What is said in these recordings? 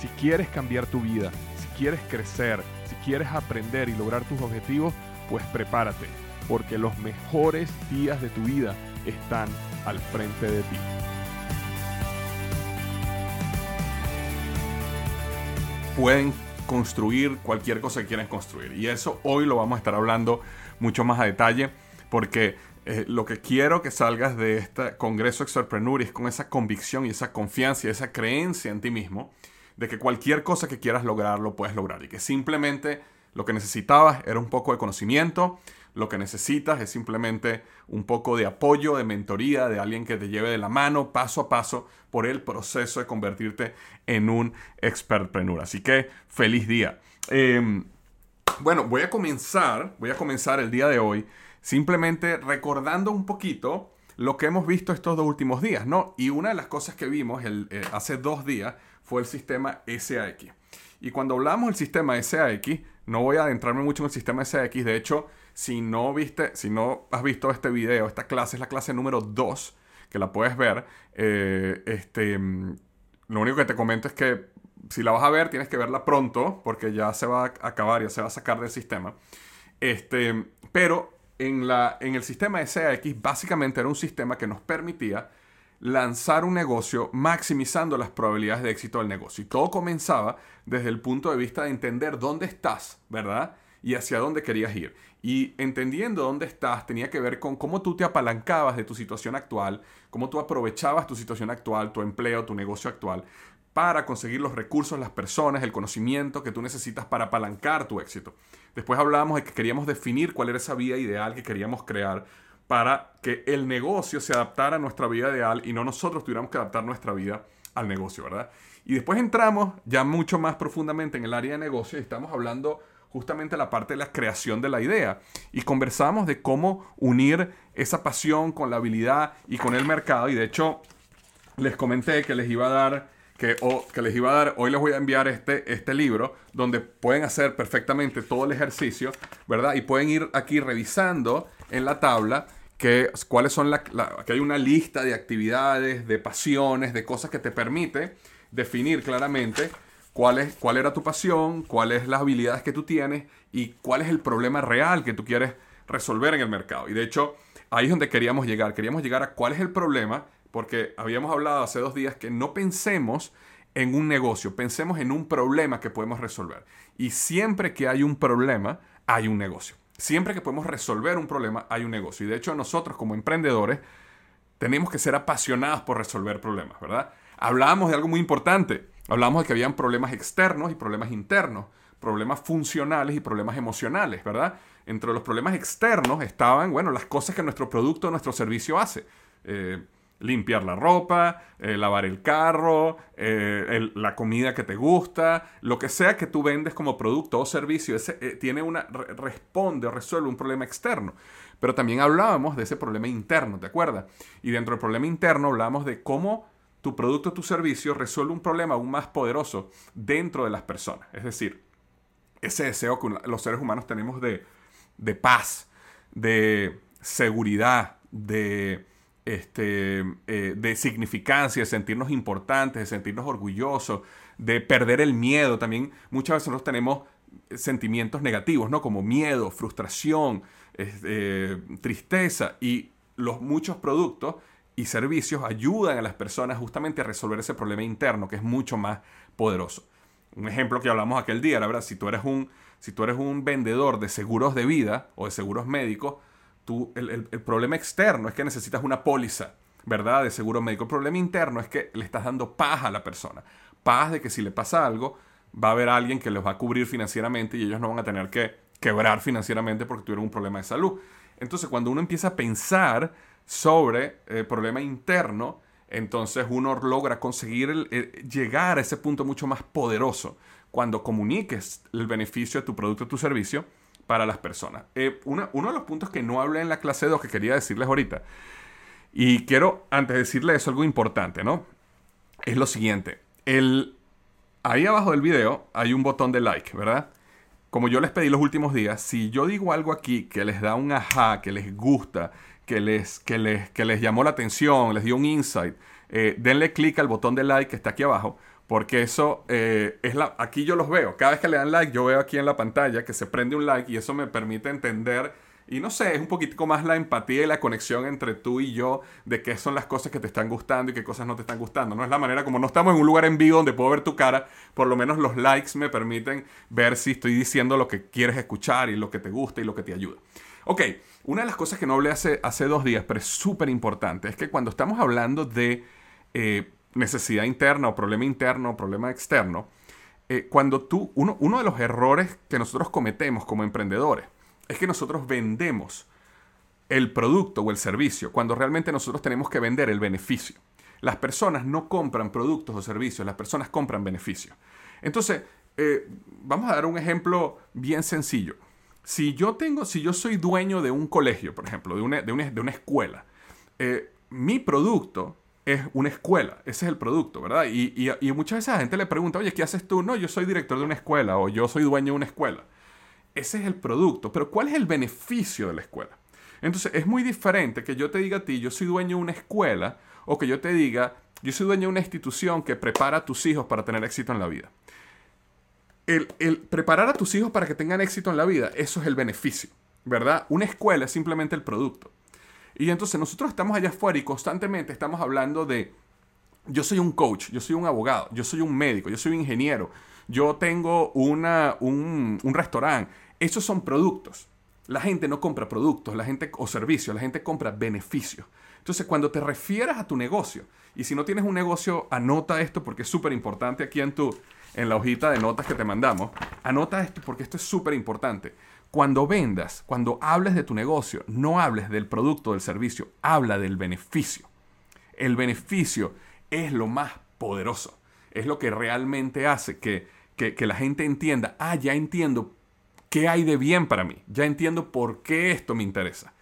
Si quieres cambiar tu vida, si quieres crecer, si quieres aprender y lograr tus objetivos, pues prepárate, porque los mejores días de tu vida están al frente de ti. Pueden construir cualquier cosa que quieran construir. Y eso hoy lo vamos a estar hablando mucho más a detalle, porque eh, lo que quiero que salgas de este Congreso Extrapreneur es con esa convicción y esa confianza y esa creencia en ti mismo de que cualquier cosa que quieras lograr lo puedes lograr y que simplemente lo que necesitabas era un poco de conocimiento, lo que necesitas es simplemente un poco de apoyo, de mentoría, de alguien que te lleve de la mano paso a paso por el proceso de convertirte en un expertpreneur. Así que feliz día. Em, bueno, voy a comenzar, voy a comenzar el día de hoy simplemente recordando un poquito lo que hemos visto estos dos últimos días, ¿no? Y una de las cosas que vimos el, eh, hace dos días fue el sistema SAX. Y cuando hablamos del sistema SAX, no voy a adentrarme mucho en el sistema SAX, de hecho, si no viste, si no has visto este video, esta clase es la clase número 2, que la puedes ver. Eh, este, lo único que te comento es que si la vas a ver, tienes que verla pronto, porque ya se va a acabar, ya se va a sacar del sistema. Este, pero en, la, en el sistema SAX básicamente era un sistema que nos permitía lanzar un negocio maximizando las probabilidades de éxito del negocio. Y todo comenzaba desde el punto de vista de entender dónde estás, ¿verdad? Y hacia dónde querías ir. Y entendiendo dónde estás tenía que ver con cómo tú te apalancabas de tu situación actual, cómo tú aprovechabas tu situación actual, tu empleo, tu negocio actual, para conseguir los recursos, las personas, el conocimiento que tú necesitas para apalancar tu éxito. Después hablábamos de que queríamos definir cuál era esa vida ideal que queríamos crear para que el negocio se adaptara a nuestra vida ideal y no nosotros tuviéramos que adaptar nuestra vida al negocio, ¿verdad? Y después entramos ya mucho más profundamente en el área de negocio y estamos hablando justamente la parte de la creación de la idea. Y conversamos de cómo unir esa pasión con la habilidad y con el mercado. Y de hecho, les comenté que les iba a dar que, que, les iba a dar, hoy les voy a enviar este, este libro donde pueden hacer perfectamente todo el ejercicio, ¿verdad? Y pueden ir aquí revisando en la tabla que, cuáles son la, que hay una lista de actividades, de pasiones, de cosas que te permite definir claramente cuál, cuál era tu pasión, cuáles las habilidades que tú tienes y cuál es el problema real que tú quieres resolver en el mercado. Y de hecho, ahí es donde queríamos llegar. Queríamos llegar a cuál es el problema porque habíamos hablado hace dos días que no pensemos en un negocio, pensemos en un problema que podemos resolver. Y siempre que hay un problema, hay un negocio. Siempre que podemos resolver un problema, hay un negocio. Y de hecho nosotros como emprendedores tenemos que ser apasionados por resolver problemas, ¿verdad? Hablábamos de algo muy importante. Hablábamos de que habían problemas externos y problemas internos, problemas funcionales y problemas emocionales, ¿verdad? Entre los problemas externos estaban, bueno, las cosas que nuestro producto, nuestro servicio hace. Eh, limpiar la ropa, eh, lavar el carro, eh, la comida que te gusta, lo que sea que tú vendes como producto o servicio, eh, tiene una, responde o resuelve un problema externo. Pero también hablábamos de ese problema interno, ¿te acuerdas? Y dentro del problema interno hablábamos de cómo tu producto o tu servicio resuelve un problema aún más poderoso dentro de las personas. Es decir, ese deseo que los seres humanos tenemos de, de paz, de seguridad, de este, eh, de significancia, de sentirnos importantes, de sentirnos orgullosos, de perder el miedo. También muchas veces nosotros tenemos sentimientos negativos, ¿no? Como miedo, frustración, eh, tristeza. Y los muchos productos y servicios ayudan a las personas justamente a resolver ese problema interno que es mucho más poderoso. Un ejemplo que hablamos aquel día, la verdad, si tú eres un, si tú eres un vendedor de seguros de vida o de seguros médicos, el, problema externo es que necesitas una póliza, ¿verdad? De seguro médico. El problema interno es que le estás dando paz a la persona. Paz de que si le pasa algo, va a haber alguien que los va a cubrir financieramente y ellos no van a tener que quebrar financieramente porque tuvieron un problema de salud. Entonces, cuando uno empieza a pensar sobre el problema interno, entonces uno logra conseguir llegar a ese punto mucho más poderoso cuando comuniques el beneficio de tu producto o tu servicio para las personas. Eh, uno de los puntos que no hablé en la clase 2 que quería decirles ahorita, y quiero antes de decirles eso algo importante, ¿no? Es lo siguiente. El, ahí abajo del video hay un botón de like, ¿verdad? Como yo les pedí los últimos días, si yo digo algo aquí que les da un ajá, que les gusta, que les, que les, que les llamó la atención, les dio un insight, eh, denle clic al botón de like que está aquí abajo, porque eso eh, es la. Aquí yo los veo. Cada vez que le dan like, yo veo aquí en la pantalla que se prende un like y eso me permite entender. Y no sé, es un poquitico más la empatía y la conexión entre tú y yo de qué son las cosas que te están gustando y qué cosas no te están gustando. No es la manera como no estamos en un lugar en vivo donde puedo ver tu cara, por lo menos los likes me permiten ver si estoy diciendo lo que quieres escuchar y lo que te gusta y lo que te ayuda. Ok, una de las cosas que no hablé hace, hace dos días, pero es súper importante, es que cuando estamos hablando de eh, necesidad interna o problema interno o problema externo, eh, cuando tú, uno, uno de los errores que nosotros cometemos como emprendedores es que nosotros vendemos el producto o el servicio cuando realmente nosotros tenemos que vender el beneficio. Las personas no compran productos o servicios, las personas compran beneficios. Entonces, eh, vamos a dar un ejemplo bien sencillo. Si yo tengo, si yo soy dueño de un colegio, por ejemplo, de una, de una, escuela, mi producto es una escuela, ese es el producto, ¿verdad? Y, y, muchas veces la gente le pregunta, oye, ¿qué haces tú? No, yo soy director de una escuela o yo soy dueño de una escuela. Ese es el producto, pero ¿cuál es el beneficio de la escuela? Entonces, es muy diferente que yo te diga a ti, yo soy dueño de una escuela, o que yo te diga, yo soy dueño de una institución que prepara a tus hijos para tener éxito en la vida. El, el preparar a tus hijos para que tengan éxito en la vida, eso es el beneficio, ¿verdad? Una escuela es simplemente el producto. Y entonces nosotros estamos allá afuera y constantemente estamos hablando de, yo soy un coach, yo soy un abogado, yo soy un médico, yo soy un ingeniero, yo tengo una, un, un restaurante. Esos son productos. La gente no compra productos, la gente o servicios, la gente compra beneficios. Entonces, cuando te refieras a tu negocio, y si no tienes un negocio, anota esto porque es súper importante aquí en tu en la hojita de notas que te mandamos. Anota esto porque esto es súper importante. Cuando vendas, cuando hables de tu negocio, no hables del producto o del servicio, habla del beneficio. El beneficio es lo más poderoso. Es lo que realmente hace que, la gente entienda, ah, ya entiendo qué hay de bien para mí, ya entiendo por qué esto me interesa.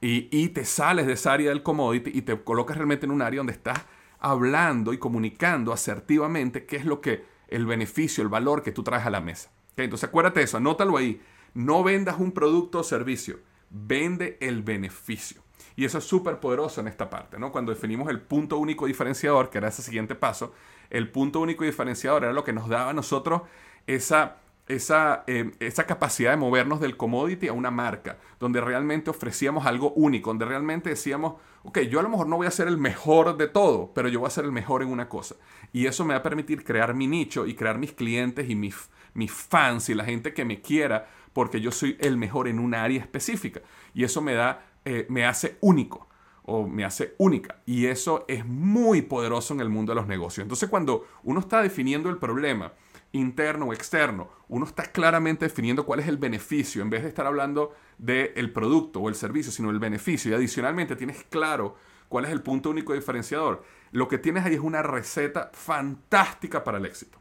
Y, y te sales de esa área del commodity y te colocas realmente en un área donde estás hablando y comunicando asertivamente qué es lo que el beneficio, el valor que tú traes a la mesa. Entonces acuérdate de eso, anótalo ahí. No vendas un producto o servicio, vende el beneficio. Y eso es súper poderoso en esta parte, ¿no? Cuando definimos el punto único diferenciador, que era ese siguiente paso, el punto único diferenciador era lo que nos daba a nosotros esa, esa, eh, esa capacidad de movernos del commodity a una marca, donde realmente ofrecíamos algo único, donde realmente decíamos, ok, yo a lo mejor no voy a ser el mejor de todo, pero yo voy a ser el mejor en una cosa. Y eso me va a permitir crear mi nicho y crear mis clientes y mis, mis fans y la gente que me quiera porque yo soy el mejor en un área específica. Y eso me da, eh, me hace único o me hace única. Y eso es muy poderoso en el mundo de los negocios. Entonces cuando uno está definiendo el problema, interno o externo, uno está claramente definiendo cuál es el beneficio, en vez de estar hablando del producto o el servicio, sino el beneficio. Y adicionalmente tienes claro cuál es el punto único diferenciador. Lo que tienes ahí es una receta fantástica para el éxito.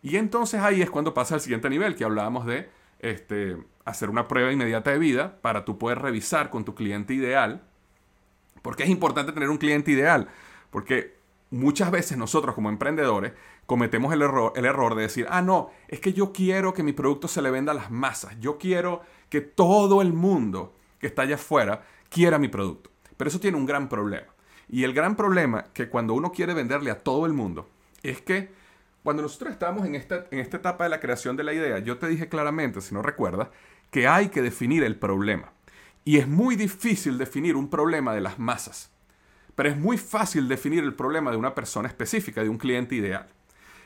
Y entonces ahí es cuando pasa al siguiente nivel, que hablábamos de este, hacer una prueba inmediata de vida para tú poder revisar con tu cliente ideal. Porque es importante tener un cliente ideal. Porque muchas veces nosotros como emprendedores cometemos el error, el error de decir, ah, no, es que yo quiero que mi producto se le venda a las masas. Yo quiero que todo el mundo que está allá afuera quiera mi producto. Pero eso tiene un gran problema. Y el gran problema que cuando uno quiere venderle a todo el mundo es que cuando nosotros estábamos en esta, en esta etapa de la creación de la idea, yo te dije claramente, si no recuerdas, que hay que definir el problema. Y es muy difícil definir un problema de las masas, pero es muy fácil definir el problema de una persona específica, de un cliente ideal.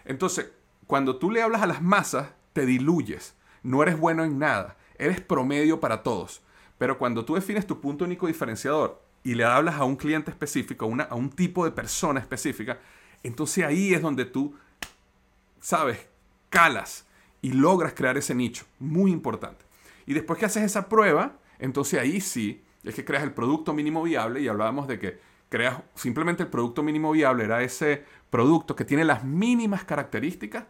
Entonces, cuando tú le hablas a las masas, te diluyes, no eres bueno en nada, eres promedio para todos. Pero cuando tú defines tu punto único diferenciador y le hablas a un cliente específico, a, a un tipo de persona específica, entonces ahí es donde tú sabes, calas y logras crear ese nicho. Muy importante. Y después que haces esa prueba, entonces ahí sí es que creas el producto mínimo viable y hablábamos de que creas simplemente el producto mínimo viable, era ese producto que tiene las mínimas características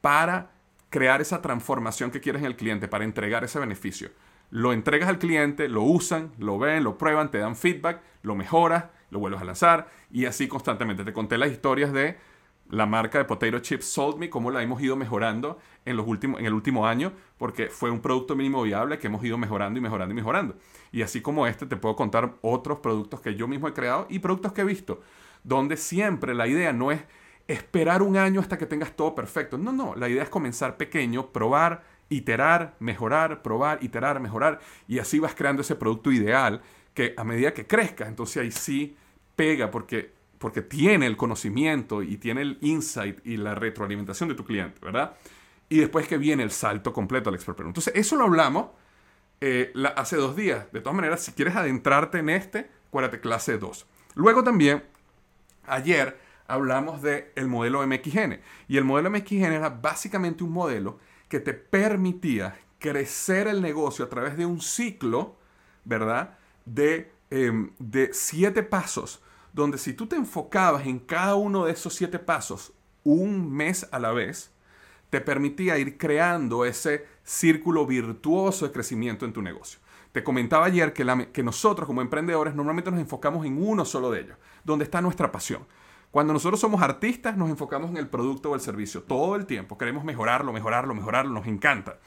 para crear esa transformación que quieres en el cliente, para entregar ese beneficio. Lo entregas al cliente, lo usan, lo ven, lo prueban, te dan feedback, lo mejoras, lo vuelves a lanzar y así constantemente. Te conté las historias de la marca de Potato Chips Sold Me, cómo la hemos ido mejorando en, los últimos, en el último año, porque fue un producto mínimo viable que hemos ido mejorando y mejorando y mejorando. Y así como este, te puedo contar otros productos que yo mismo he creado y productos que he visto, donde siempre la idea no es esperar un año hasta que tengas todo perfecto. No, no, la idea es comenzar pequeño, probar, iterar, mejorar, probar, iterar, mejorar, y así vas creando ese producto ideal que a medida que crezca, entonces ahí sí pega, porque porque tiene el conocimiento y tiene el insight y la retroalimentación de tu cliente, ¿verdad? Y después que viene el salto completo al expert Entonces, eso lo hablamos eh, hace dos días. De todas maneras, si quieres adentrarte en este, acuérdate clase 2. Luego también, ayer hablamos del el modelo MXN. Y el modelo MXN era básicamente un modelo que te permitía crecer el negocio a través de un ciclo, ¿verdad? De, em, de siete pasos donde si tú te enfocabas en cada uno de esos siete pasos un mes a la vez, te permitía ir creando ese círculo virtuoso de crecimiento en tu negocio. Te comentaba ayer que, que nosotros como emprendedores normalmente nos enfocamos en uno solo de ellos, donde está nuestra pasión. Cuando nosotros somos artistas nos enfocamos en el producto o el servicio todo el tiempo. Queremos mejorarlo, mejorarlo, mejorarlo, nos encanta.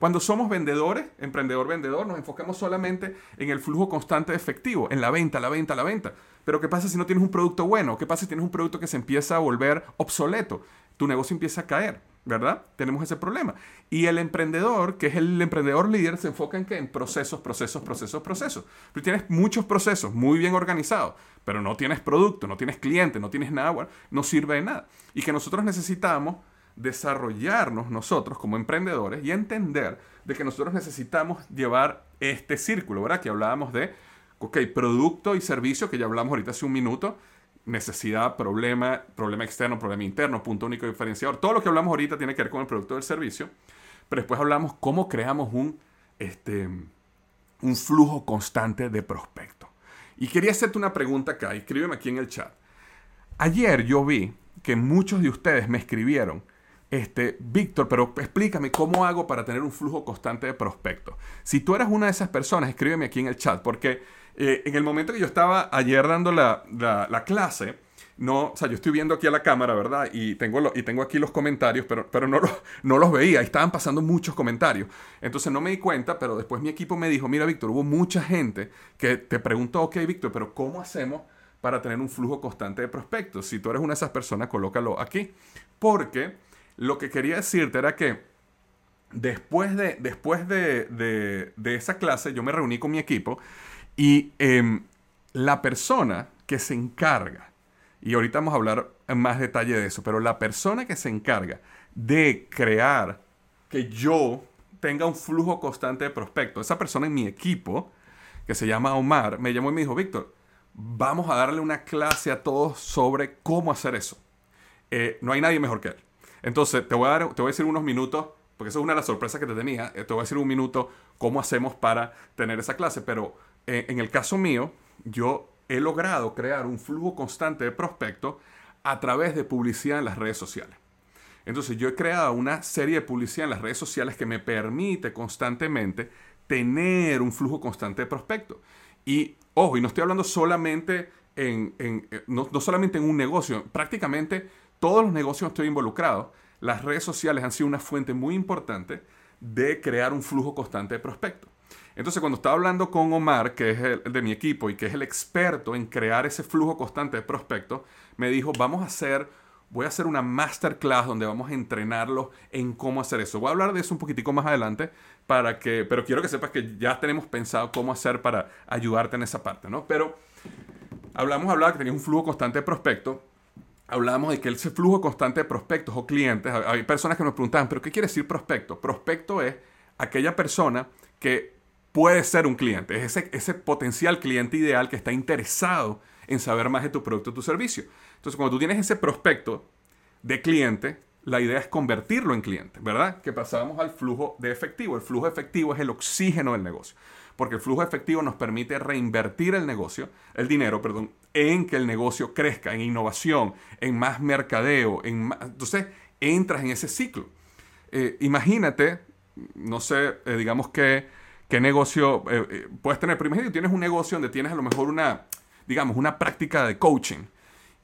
Cuando somos vendedores, emprendedor, vendedor, nos enfocamos solamente en el flujo constante de efectivo, en la venta, la venta, la venta. Pero ¿qué pasa si no tienes un producto bueno? ¿Qué pasa si tienes un producto que se empieza a volver obsoleto? Tu negocio empieza a caer, ¿verdad? Tenemos ese problema. Y el emprendedor, que es el emprendedor líder, se enfoca en qué? En procesos, procesos, procesos, procesos. Pero tienes muchos procesos muy bien organizados, pero no tienes producto, no tienes cliente, no tienes nada, no sirve de nada. Y que nosotros necesitamos desarrollarnos nosotros como emprendedores y entender de que nosotros necesitamos llevar este círculo, ¿verdad? Que hablábamos de, ok, producto y servicio, que ya hablamos ahorita hace un minuto, necesidad, problema, problema externo, problema interno, punto único diferenciador. Todo lo que hablamos ahorita tiene que ver con el producto del servicio, pero después hablamos cómo creamos un, este, un flujo constante de prospectos. Y quería hacerte una pregunta acá, escríbeme aquí en el chat. Ayer yo vi que muchos de ustedes me escribieron este, Víctor, pero explícame cómo hago para tener un flujo constante de prospectos. Si tú eras una de esas personas, escríbeme aquí en el chat, porque eh, en el momento que yo estaba ayer dando la, clase, no, o sea, yo estoy viendo aquí a la cámara, ¿verdad? Y tengo, y tengo aquí los comentarios, pero, pero no, no los veía, estaban pasando muchos comentarios. Entonces no me di cuenta, pero después mi equipo me dijo, mira, Víctor, hubo mucha gente que te preguntó, ok, Víctor, pero ¿cómo hacemos para tener un flujo constante de prospectos? Si tú eres una de esas personas, colócalo aquí. Porque lo que quería decirte era que después de, después de, esa clase yo me reuní con mi equipo y em, la persona que se encarga, y ahorita vamos a hablar en más detalle de eso, pero la persona que se encarga de crear que yo tenga un flujo constante de prospectos, esa persona en mi equipo, que se llama Omar, me llamó y me dijo, Víctor, vamos a darle una clase a todos sobre cómo hacer eso. Eh, no hay nadie mejor que él. Entonces, te voy a, dar, te voy a decir unos minutos, porque eso es una de las sorpresas que te tenía. Eh, te voy a decir un minuto cómo hacemos para tener esa clase. Pero eh, en el caso mío, yo he logrado crear un flujo constante de prospectos a través de publicidad en las redes sociales. Entonces, yo he creado una serie de publicidad en las redes sociales que me permite constantemente tener un flujo constante de prospectos. Y, ojo, y no estoy hablando solamente en, eh, no, no, solamente en un negocio, prácticamente todos los negocios estoy involucrado, las redes sociales han sido una fuente muy importante de crear un flujo constante de prospectos. Entonces, cuando estaba hablando con Omar, que es el, de mi equipo y que es el experto en crear ese flujo constante de prospectos, me dijo, vamos a hacer, voy a hacer una masterclass donde vamos a entrenarlos en cómo hacer eso. Voy a hablar de eso un poquitico más adelante, para que, pero quiero que sepas que ya tenemos pensado cómo hacer para ayudarte en esa parte, ¿no? Pero hablamos, hablaba que tenías un flujo constante de prospectos hablábamos de que ese flujo constante de prospectos o clientes, hay personas que nos preguntaban, pero ¿qué quiere decir prospecto? Prospecto es aquella persona que puede ser un cliente, es ese, ese potencial cliente ideal que está interesado en saber más de tu producto o tu servicio. Entonces, cuando tú tienes ese prospecto de cliente, la idea es convertirlo en cliente, ¿verdad? Que pasamos al flujo de efectivo. El flujo efectivo es el oxígeno del negocio, porque el flujo efectivo nos permite reinvertir el negocio, el dinero, perdón, en que el negocio crezca, en innovación, en más mercadeo, en entonces entras en ese ciclo. Eh, imagínate, no sé, eh, digamos que qué negocio eh, puedes tener, pero imagínate tienes un negocio donde tienes a lo mejor una, digamos, una práctica de coaching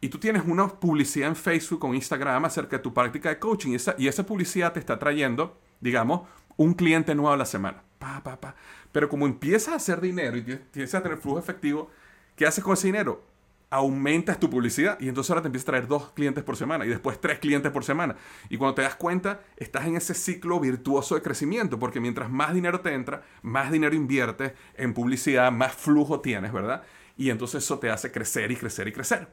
y tú tienes una publicidad en Facebook o Instagram acerca de tu práctica de coaching y esa, y esa publicidad te está trayendo, digamos, un cliente nuevo a la semana. Pa, pa, pa. Pero como empiezas a hacer dinero y empiezas a tener flujo efectivo, ¿qué haces con ese dinero? Aumentas tu publicidad y entonces ahora te empiezas a traer dos clientes por semana y después tres clientes por semana. Y cuando te das cuenta, estás en ese ciclo virtuoso de crecimiento, porque mientras más dinero te entra, más dinero inviertes en publicidad, más flujo tienes, ¿verdad? Y entonces eso te hace crecer y crecer y crecer.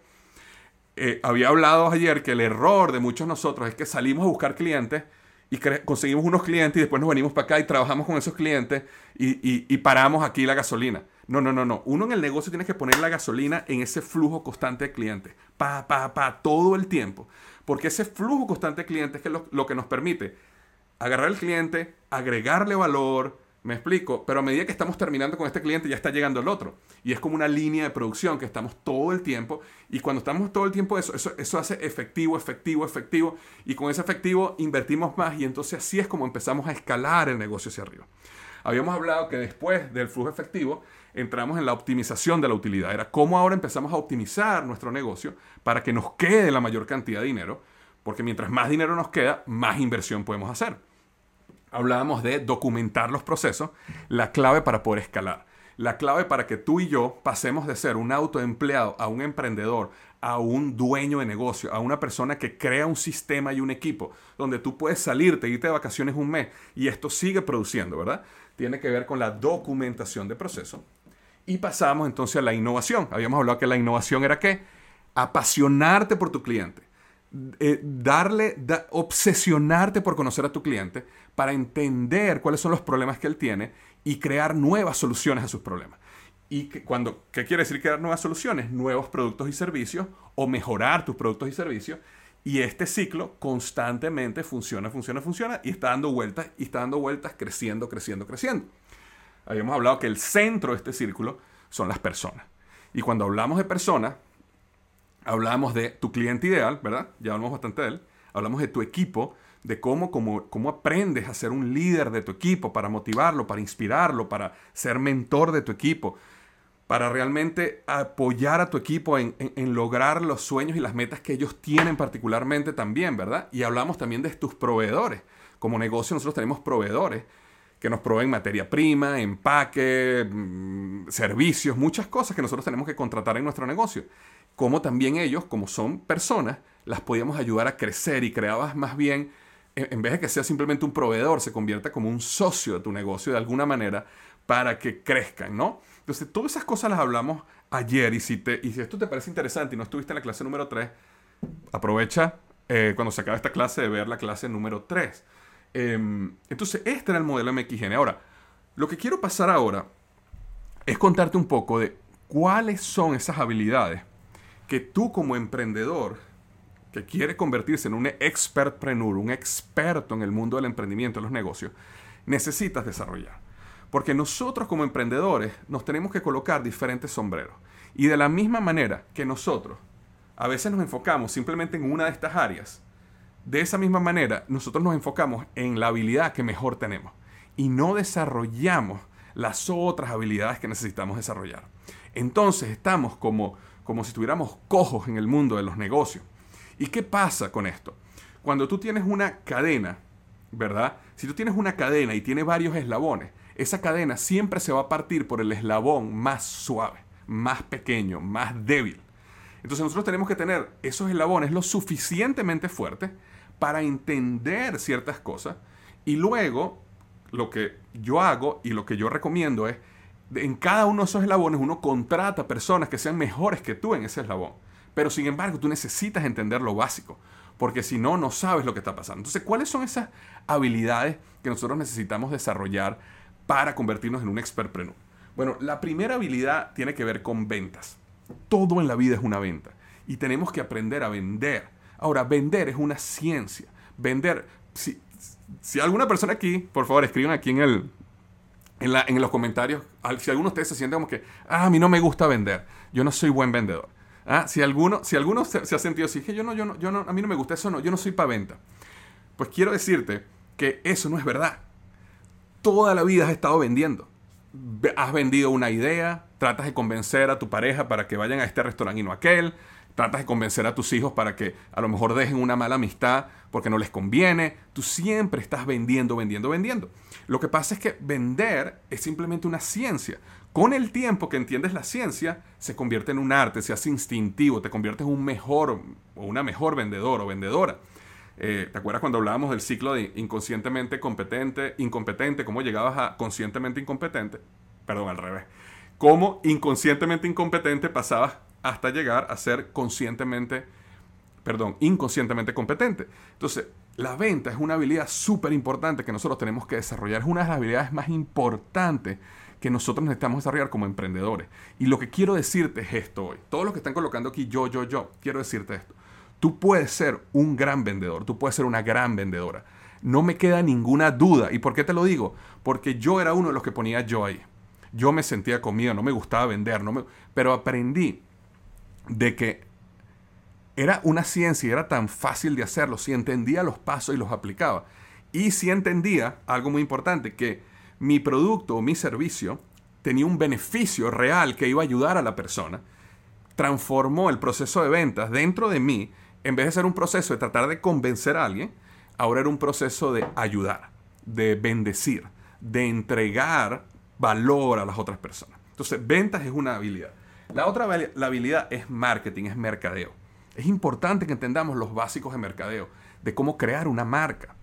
Eh, había hablado ayer que el error de muchos nosotros es que salimos a buscar clientes y conseguimos unos clientes y después nos venimos para acá y trabajamos con esos clientes y, paramos aquí la gasolina. No, no, no, no. Uno en el negocio tiene que poner la gasolina en ese flujo constante de clientes. Pa, pa, pa, todo el tiempo. Porque ese flujo constante de clientes es lo, lo que nos permite agarrar al cliente, agregarle valor, me explico, pero a medida que estamos terminando con este cliente ya está llegando el otro. Y es como una línea de producción que estamos todo el tiempo. Y cuando estamos todo el tiempo eso, eso, eso hace efectivo, efectivo, efectivo. Y con ese efectivo invertimos más y entonces así es como empezamos a escalar el negocio hacia arriba. Habíamos hablado que después del flujo efectivo entramos en la optimización de la utilidad. Era cómo ahora empezamos a optimizar nuestro negocio para que nos quede la mayor cantidad de dinero. Porque mientras más dinero nos queda, más inversión podemos hacer hablábamos de documentar los procesos, la clave para poder escalar. La clave para que tú y yo pasemos de ser un autoempleado a un emprendedor, a un dueño de negocio, a una persona que crea un sistema y un equipo, donde tú puedes salirte, irte de vacaciones un mes y esto sigue produciendo, ¿verdad? Tiene que ver con la documentación de proceso. Y pasamos entonces a la innovación. Habíamos hablado que la innovación era qué? Apasionarte por tu cliente. Eh, darle, obsesionarte por conocer a tu cliente para entender cuáles son los problemas que él tiene y crear nuevas soluciones a sus problemas. Y cuando, ¿qué quiere decir crear nuevas soluciones? Nuevos productos y servicios o mejorar tus productos y servicios. Y este ciclo constantemente funciona, funciona, funciona y está dando vueltas y está dando vueltas, creciendo, creciendo, creciendo. Habíamos hablado que el centro de este círculo son las personas. Y cuando hablamos de personas, hablamos de tu cliente ideal, ¿verdad? Ya hablamos bastante de él. Hablamos de tu equipo, de cómo, cómo, cómo aprendes a ser un líder de tu equipo, para motivarlo, para inspirarlo, para ser mentor de tu equipo, para realmente apoyar a tu equipo en, en, lograr los sueños y las metas que ellos tienen particularmente también, ¿verdad? Y hablamos también de tus proveedores. Como negocio nosotros tenemos proveedores que nos proveen materia prima, empaque, mm, servicios, muchas cosas que nosotros tenemos que contratar en nuestro negocio como también ellos, como son personas, las podíamos ayudar a crecer y creabas más bien, en vez de que sea simplemente un proveedor, se convierta como un socio de tu negocio de alguna manera para que crezcan, ¿no? Entonces, todas esas cosas las hablamos ayer y si, te, y si esto te parece interesante y no estuviste en la clase número 3, aprovecha eh, cuando se acabe esta clase de ver la clase número 3. Em, entonces, este era el modelo MXN. Ahora, lo que quiero pasar ahora es contarte un poco de cuáles son esas habilidades que tú como emprendedor que quiere convertirse en un expertpreneur, un experto en el mundo del emprendimiento, de los negocios, necesitas desarrollar. Porque nosotros como emprendedores nos tenemos que colocar diferentes sombreros. Y de la misma manera que nosotros a veces nos enfocamos simplemente en una de estas áreas, de esa misma manera nosotros nos enfocamos en la habilidad que mejor tenemos y no desarrollamos las otras habilidades que necesitamos desarrollar. Entonces estamos como como si estuviéramos cojos en el mundo de los negocios. ¿Y qué pasa con esto? Cuando tú tienes una cadena, ¿verdad? Si tú tienes una cadena y tiene varios eslabones, esa cadena siempre se va a partir por el eslabón más suave, más pequeño, más débil. Entonces nosotros tenemos que tener esos eslabones lo suficientemente fuertes para entender ciertas cosas y luego lo que yo hago y lo que yo recomiendo es en cada uno de esos eslabones uno contrata personas que sean mejores que tú en ese eslabón. Pero sin embargo, tú necesitas entender lo básico, porque si no, no sabes lo que está pasando. Entonces, ¿cuáles son esas habilidades que nosotros necesitamos desarrollar para convertirnos en un expertpreneur? Bueno, la primera habilidad tiene que ver con ventas. Todo en la vida es una venta y tenemos que aprender a vender. Ahora, vender es una ciencia. Vender, si, si alguna persona aquí, por favor, escriban aquí en el, en, los comentarios, si alguno de ustedes se siente como que, ah, a mí no me gusta vender, yo no soy buen vendedor. ¿Ah? Si alguno, si alguno se, ha sentido así, que yo no, yo no, yo no, a mí no me gusta eso, no, yo no soy para venta. Pues quiero decirte que eso no es verdad. Toda la vida has estado vendiendo. Has vendido una idea, tratas de convencer a tu pareja para que vayan a este restaurante y no a aquel, tratas de convencer a tus hijos para que a lo mejor dejen una mala amistad porque no les conviene. Tú siempre estás vendiendo, vendiendo, vendiendo. Lo que pasa es que vender es simplemente una ciencia. Con el tiempo que entiendes la ciencia, se convierte en un arte, se hace instintivo, te conviertes en un mejor o una mejor vendedor o vendedora. Eh, ¿Te acuerdas cuando hablábamos del ciclo de inconscientemente competente, incompetente, cómo llegabas a conscientemente incompetente? Perdón, al revés. Cómo inconscientemente incompetente pasabas hasta llegar a ser conscientemente, perdón, inconscientemente competente. Entonces, la venta es una habilidad súper importante que nosotros tenemos que desarrollar. Es una de las habilidades más importantes que nosotros necesitamos desarrollar como emprendedores. Y lo que quiero decirte es esto hoy. Todos los que están colocando aquí yo, yo, yo, quiero decirte esto. Tú puedes ser un gran vendedor, tú puedes ser una gran vendedora. No me queda ninguna duda. ¿Y por qué te lo digo? Porque yo era uno de los que ponía yo ahí. Yo me sentía comido, no me gustaba vender, no me... pero aprendí de que era una ciencia y era tan fácil de hacerlo si entendía los pasos y los aplicaba. Y si entendía algo muy importante, que mi producto o mi servicio tenía un beneficio real que iba a ayudar a la persona, transformó el proceso de ventas dentro de mí, en vez de ser un proceso de tratar de convencer a alguien, ahora era un proceso de ayudar, de bendecir, de entregar valor a las otras personas. Entonces, ventas es una habilidad. La otra la habilidad es marketing, es mercadeo. Es importante que entendamos los básicos de mercadeo, de cómo crear una marca.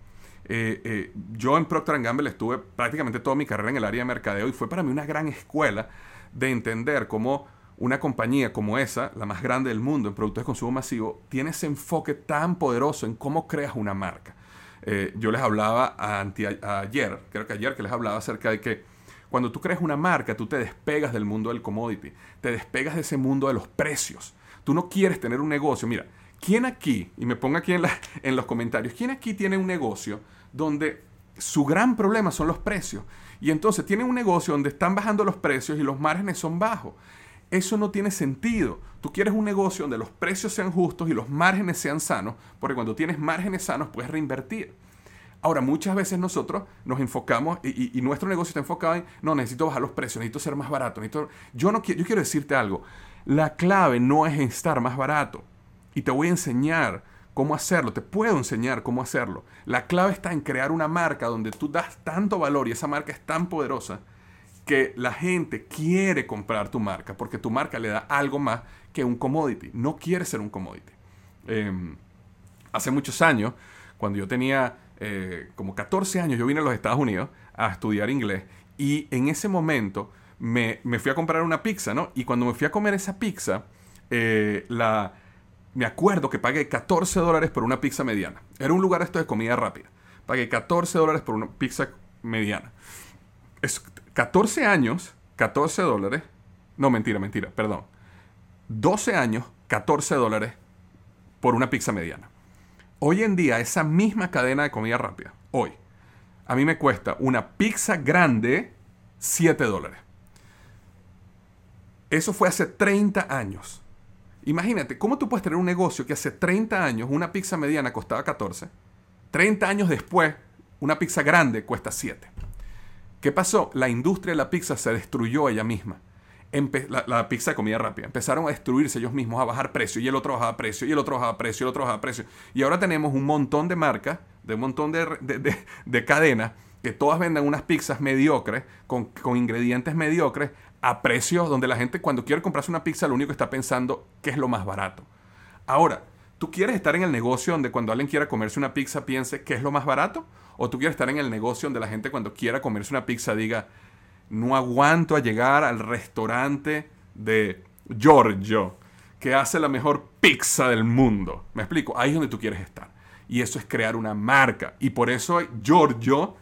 Eh, eh, yo en Procter Gamble estuve prácticamente toda mi carrera en el área de mercadeo y fue para mí una gran escuela de entender cómo una compañía como esa, la más grande del mundo en productos de consumo masivo, tiene ese enfoque tan poderoso en cómo creas una marca. Eh, yo les hablaba ayer, creo que ayer que les hablaba acerca de que cuando tú creas una marca, tú te despegas del mundo del commodity, te despegas de ese mundo de los precios. Tú no quieres tener un negocio. Mira, ¿Quién aquí, y me ponga aquí en, en los comentarios, quién aquí tiene un negocio donde su gran problema son los precios? Y entonces tiene un negocio donde están bajando los precios y los márgenes son bajos. Eso no tiene sentido. Tú quieres un negocio donde los precios sean justos y los márgenes sean sanos, porque cuando tienes márgenes sanos puedes reinvertir. Ahora, muchas veces nosotros nos enfocamos y, nuestro negocio está enfocado en, no, necesito bajar los precios, necesito ser más barato. Necesito... Yo, no quiero, yo quiero decirte algo. La clave no es estar más barato y te voy a enseñar cómo hacerlo, te puedo enseñar cómo hacerlo. La clave está en crear una marca donde tú das tanto valor y esa marca es tan poderosa que la gente quiere comprar tu marca porque tu marca le da algo más que un commodity. No quiere ser un commodity. Em, hace muchos años, cuando yo tenía eh, como 14 años, yo vine a los Estados Unidos a estudiar inglés y en ese momento me, fui a comprar una pizza, ¿no? Y cuando me fui a comer esa pizza, eh, la, me acuerdo que pagué 14 dólares por una pizza mediana. Era un lugar esto de comida rápida. Pagué 14 dólares por una pizza mediana. Es 14 años, 14 dólares. No, mentira, mentira, perdón. 12 años, 14 dólares por una pizza mediana. Hoy en día, esa misma cadena de comida rápida, hoy, a mí me cuesta una pizza grande 7 dólares. Eso fue hace 30 años. Imagínate, ¿cómo tú puedes tener un negocio que hace 30 años una pizza mediana costaba 14? 30 años después, una pizza grande cuesta 7. ¿Qué pasó? La industria de la pizza se destruyó ella misma. La, pizza de comida rápida. Empezaron a destruirse ellos mismos, a bajar precio, y el otro bajaba precio, y el otro bajaba precio, y el otro bajaba precio. Y ahora tenemos un montón de marcas, de un montón de, cadenas, que todas venden unas pizzas mediocres, con, con ingredientes mediocres, a precios donde la gente cuando quiere comprarse una pizza lo único que está pensando qué es lo más barato. Ahora, ¿tú quieres estar en el negocio donde cuando alguien quiera comerse una pizza piense qué es lo más barato? ¿O tú quieres estar en el negocio donde la gente cuando quiera comerse una pizza diga no aguanto a llegar al restaurante de Giorgio que hace la mejor pizza del mundo? Me explico, ahí es donde tú quieres estar. Y eso es crear una marca. Y por eso Giorgio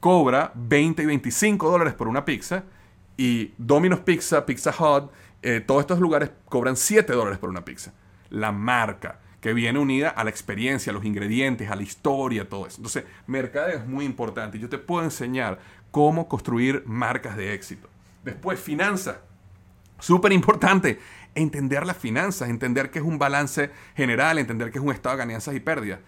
cobra 20 y 25 dólares por una pizza y Domino's Pizza, Pizza Hut, eh, todos estos lugares cobran 7 dólares por una pizza. La marca, que viene unida a la experiencia, a los ingredientes, a la historia, todo eso. Entonces, mercadeo es muy importante. Yo te puedo enseñar cómo construir marcas de éxito. Después, finanzas. Súper importante. entender las finanzas, entender qué es un balance general, entender qué es un estado de ganancias y pérdidas.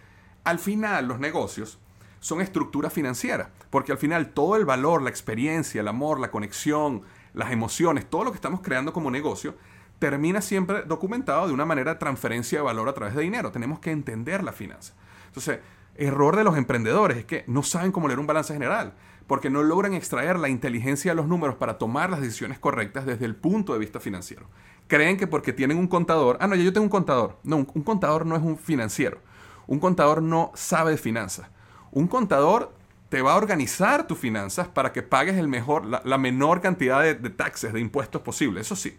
Al final, los negocios son estructuras financieras, porque al final todo el valor, la experiencia, el amor, la conexión, las emociones, todo lo que estamos creando como negocio, termina siempre documentado de una manera de transferencia de valor a través de dinero. Tenemos que entender la finanza. Entonces, error de los emprendedores es que no saben cómo leer un balance general, porque no logran extraer la inteligencia de los números para tomar las decisiones correctas desde el punto de vista financiero. Creen que porque tienen un contador, ah, no, yo tengo un contador. No, un, contador no es un financiero. Un contador no sabe de finanzas. Un contador te va a organizar tus finanzas para que pagues el mejor, la, menor cantidad de, de taxes, de impuestos posible, eso sí.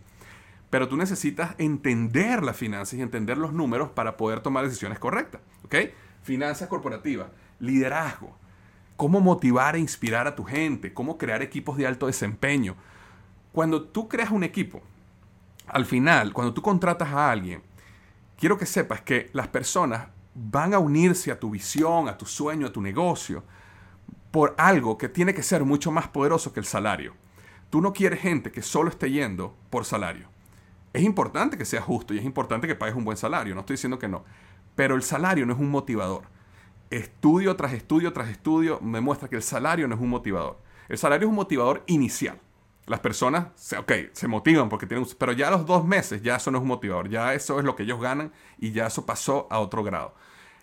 Pero tú necesitas entender las finanzas y entender los números para poder tomar decisiones correctas. ¿Ok? Finanzas corporativas, liderazgo, cómo motivar e inspirar a tu gente, cómo crear equipos de alto desempeño. Cuando tú creas un equipo, al final, cuando tú contratas a alguien, quiero que sepas que las personas van a unirse a tu visión, a tu sueño, a tu negocio, por algo que tiene que ser mucho más poderoso que el salario. Tú no quieres gente que solo esté yendo por salario. Es importante que sea justo y es importante que pagues un buen salario, no estoy diciendo que no. Pero el salario no es un motivador. Estudio tras estudio tras estudio me muestra que el salario no es un motivador. El salario es un motivador inicial. Las personas, ok, se motivan porque tienen... Pero ya a los dos meses ya eso no es un motivador. Ya eso es lo que ellos ganan y ya eso pasó a otro grado.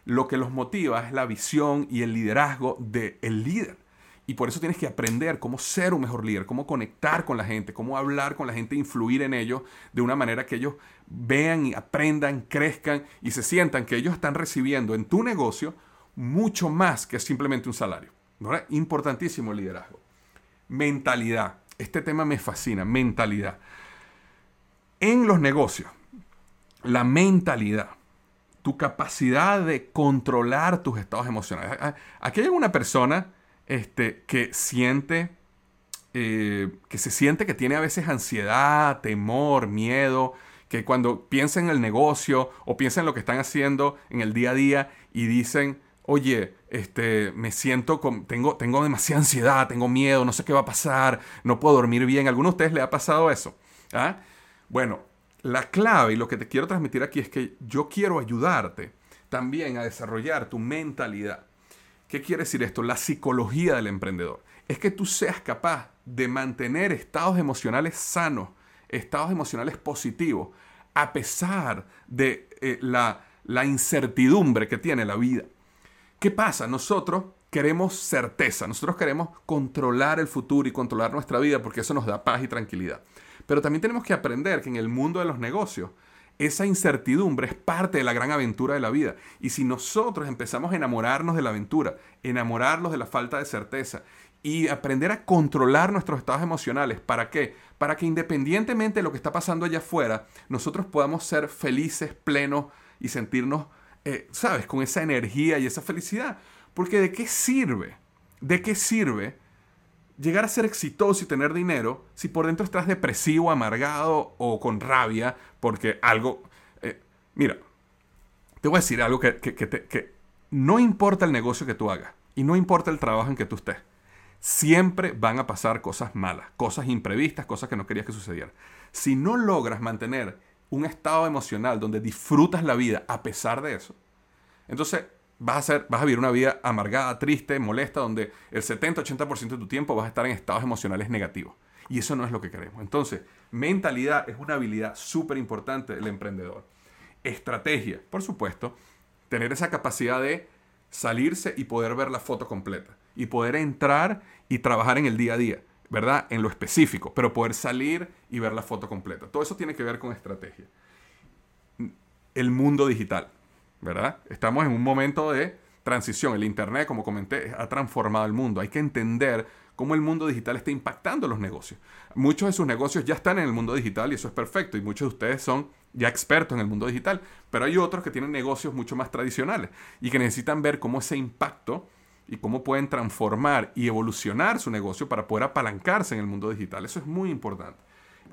Lo que los motiva es la visión y el liderazgo del líder. Y por eso tienes que aprender cómo ser un mejor líder, cómo conectar con la gente, cómo hablar con la gente, influir en ellos de una manera que ellos vean y aprendan, crezcan y se sientan que ellos están recibiendo en tu negocio mucho más que simplemente un salario. ¿no? Importantísimo el liderazgo. Mentalidad. Este tema me fascina, mentalidad. En los negocios, la mentalidad, tu capacidad de controlar tus estados emocionales. Aquí hay una persona este, que siente, eh, que se siente que tiene a veces ansiedad, temor, miedo, que cuando piensa en el negocio o piensa en lo que están haciendo en el día a día y dicen, oye, este, me siento, con, tengo, tengo demasiada ansiedad, tengo miedo, no sé qué va a pasar, no puedo dormir bien. ¿A alguno de ustedes le ha pasado eso? ¿Ah? Bueno, la clave y lo que te quiero transmitir aquí es que yo quiero ayudarte también a desarrollar tu mentalidad. ¿Qué quiere decir esto? La psicología del emprendedor. Es que tú seas capaz de mantener estados emocionales sanos, estados emocionales positivos, a pesar de eh, la incertidumbre que tiene la vida. ¿Qué pasa? Nosotros queremos certeza, nosotros queremos controlar el futuro y controlar nuestra vida porque eso nos da paz y tranquilidad. Pero también tenemos que aprender que en el mundo de los negocios esa incertidumbre es parte de la gran aventura de la vida. Y si nosotros empezamos a enamorarnos de la aventura, enamorarnos de la falta de certeza y aprender a controlar nuestros estados emocionales, ¿para qué? Para que independientemente de lo que está pasando allá afuera, nosotros podamos ser felices, plenos y sentirnos, eh, ¿sabes?, con esa energía y esa felicidad. Porque ¿de qué sirve? ¿De qué sirve? llegar a ser exitoso y tener dinero si por dentro estás depresivo, amargado o con rabia porque algo... Eh, mira, te voy a decir algo que, que, que no importa el negocio que tú hagas y no importa el trabajo en que tú estés. Siempre van a pasar cosas malas, cosas imprevistas, cosas que no querías que sucedieran. Si no logras mantener un estado emocional donde disfrutas la vida a pesar de eso, entonces vas a, ser, vas a vivir una vida amargada, triste, molesta, donde el 70-80% de tu tiempo vas a estar en estados emocionales negativos. Y eso no es lo que queremos. Entonces, mentalidad es una habilidad súper importante del emprendedor. Estrategia, por supuesto, tener esa capacidad de salirse y poder ver la foto completa. Y poder entrar y trabajar en el día a día, ¿verdad? En lo específico, pero poder salir y ver la foto completa. Todo eso tiene que ver con estrategia. El mundo digital. ¿verdad? Estamos en un momento de transición. El Internet, como comenté, ha transformado el mundo. Hay que entender cómo el mundo digital está impactando los negocios. Muchos de sus negocios ya están en el mundo digital y eso es perfecto. Y muchos de ustedes son ya expertos en el mundo digital. Pero hay otros que tienen negocios mucho más tradicionales y que necesitan ver cómo ese impacto y cómo pueden transformar y evolucionar su negocio para poder apalancarse en el mundo digital. Eso es muy importante.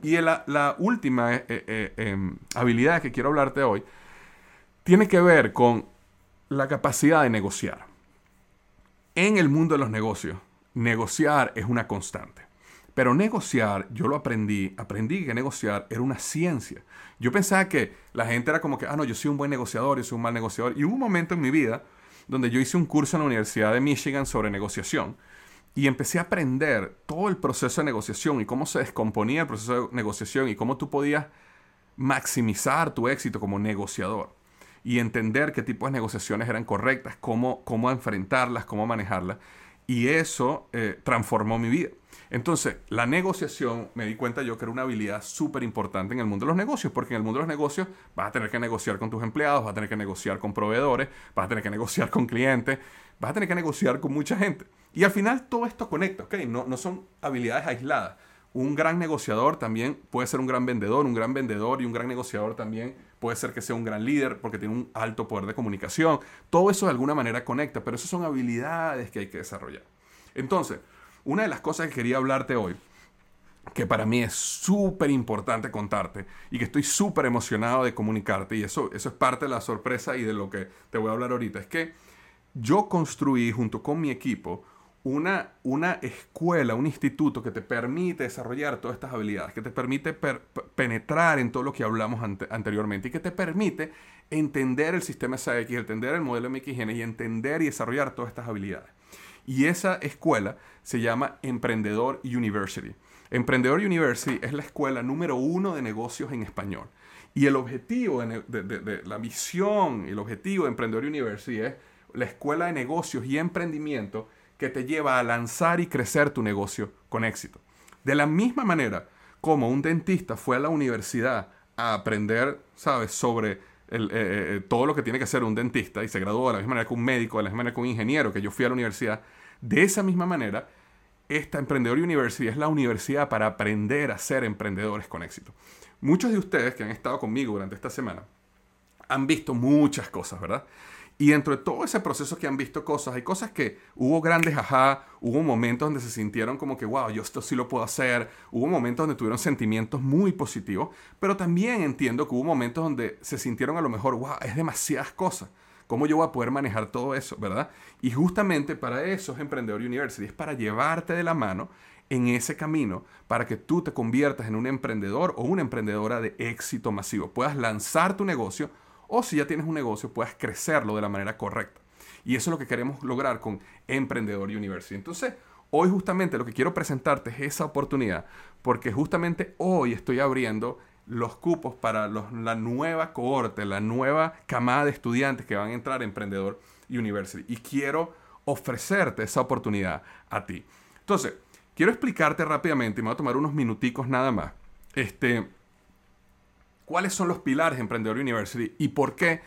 Y la, última eh, eh, em, habilidad que quiero hablarte hoy tiene que ver con la capacidad de negociar. En el mundo de los negocios, negociar es una constante. Pero negociar, yo lo aprendí, aprendí que negociar era una ciencia. Yo pensaba que la gente era como que, ah, no, yo soy un buen negociador, yo soy un mal negociador. Y hubo un momento en mi vida donde yo hice un curso en la Universidad de Michigan sobre negociación y empecé a aprender todo el proceso de negociación y cómo se descomponía el proceso de negociación y cómo tú podías maximizar tu éxito como negociador y entender qué tipos de negociaciones eran correctas, cómo, cómo enfrentarlas, cómo manejarlas. Y eso eh, transformó mi vida. Entonces, la negociación, me di cuenta yo que era una habilidad súper importante en el mundo de los negocios, porque en el mundo de los negocios vas a tener que negociar con tus empleados, vas a tener que negociar con proveedores, vas a tener que negociar con clientes, vas a tener que negociar con mucha gente. Y al final todo esto conecta, ¿ok? No, no son habilidades aisladas. Un gran negociador también puede ser un gran vendedor, un gran vendedor y un gran negociador también puede ser que sea un gran líder porque tiene un alto poder de comunicación. Todo eso de alguna manera conecta, pero esas son habilidades que hay que desarrollar. Entonces, una de las cosas que quería hablarte hoy, que para mí es súper importante contarte y que estoy súper emocionado de comunicarte, y eso, eso es parte de la sorpresa y de lo que te voy a hablar ahorita, es que yo construí junto con mi equipo una, una escuela, un instituto que te permite desarrollar todas estas habilidades, que te permite penetrar en todo lo que hablamos anteriormente y que te permite entender el sistema SAX, entender el modelo MXN y entender y desarrollar todas estas habilidades. Y esa escuela se llama Emprendedor University. Emprendedor University es la escuela número uno de negocios en español. Y el objetivo de, la misión, el objetivo de Emprendedor University es la escuela de negocios y emprendimiento que te lleva a lanzar y crecer tu negocio con éxito. De la misma manera como un dentista fue a la universidad a aprender, ¿sabes?, sobre eh, eh, eh, todo lo que tiene que hacer un dentista y se graduó de la misma manera que un médico, de la misma manera que un ingeniero, que yo fui a la universidad. De esa misma manera, esta Emprendedor University es la universidad para aprender a ser emprendedores con éxito. Muchos de ustedes que han estado conmigo durante esta semana han visto muchas cosas, ¿verdad? Y dentro de todo ese proceso que han visto cosas, hay cosas que hubo grandes ajá, hubo momentos donde se sintieron como que, wow, yo esto sí lo puedo hacer, hubo momentos donde tuvieron sentimientos muy positivos, pero también entiendo que hubo momentos donde se sintieron a lo mejor, wow, es demasiadas cosas. ¿Cómo yo voy a poder manejar todo eso, verdad? Y justamente para eso es Emprendedor University, es para llevarte de la mano en ese camino para que tú te conviertas en un emprendedor o una emprendedora de éxito masivo. Puedas lanzar tu negocio o si ya tienes un negocio, puedas crecerlo de la manera correcta. Y eso es lo que queremos lograr con Emprendedor University. Entonces, hoy justamente lo que quiero presentarte es esa oportunidad, porque justamente hoy estoy abriendo los cupos para la nueva cohorte, la nueva camada de estudiantes que van a entrar a Emprendedor University. Y quiero ofrecerte esa oportunidad a ti. Entonces, quiero explicarte rápidamente, y me voy a tomar unos minuticos nada más. Este, cuáles son los pilares de Emprendedor University y por qué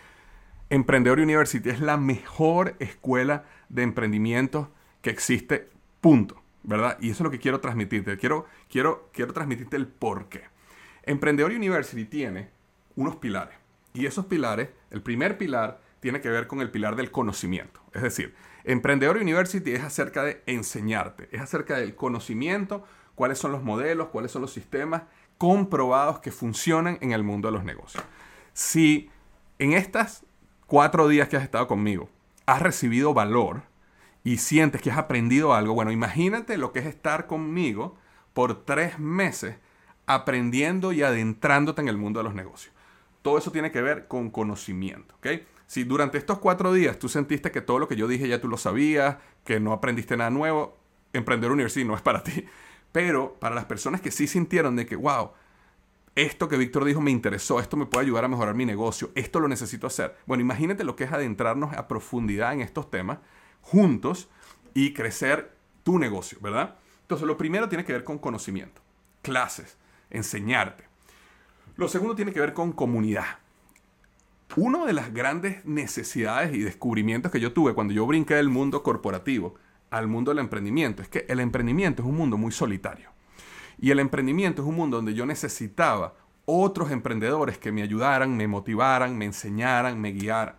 Emprendedor University es la mejor escuela de emprendimiento que existe, punto, ¿verdad? Y eso es lo que quiero transmitirte. Quiero, quiero, quiero transmitirte el por qué. Emprendedor University tiene unos pilares. Y esos pilares, el primer pilar tiene que ver con el pilar del conocimiento. Es decir, Emprendedor University es acerca de enseñarte, es acerca del conocimiento, cuáles son los modelos, cuáles son los sistemas comprobados que funcionan en el mundo de los negocios. Si en estas cuatro días que has estado conmigo has recibido valor y sientes que has aprendido algo, bueno, imagínate lo que es estar conmigo por tres meses aprendiendo y adentrándote en el mundo de los negocios. Todo eso tiene que ver con conocimiento, ¿ok? Si durante estos cuatro días tú sentiste que todo lo que yo dije ya tú lo sabías, que no aprendiste nada nuevo, Emprender University no es para ti. Pero para las personas que sí sintieron de que, wow, esto que Víctor dijo me interesó, esto me puede ayudar a mejorar mi negocio, esto lo necesito hacer. Bueno, imagínate lo que es adentrarnos a profundidad en estos temas juntos y crecer tu negocio, ¿verdad? Entonces, lo primero tiene que ver con conocimiento, clases, enseñarte. Lo segundo tiene que ver con comunidad. Una de las grandes necesidades y descubrimientos que yo tuve cuando yo brinqué del mundo corporativo al mundo del emprendimiento es que el emprendimiento es un mundo muy solitario. Y el emprendimiento es un mundo donde yo necesitaba otros emprendedores que me ayudaran, me motivaran, me enseñaran, me guiaran.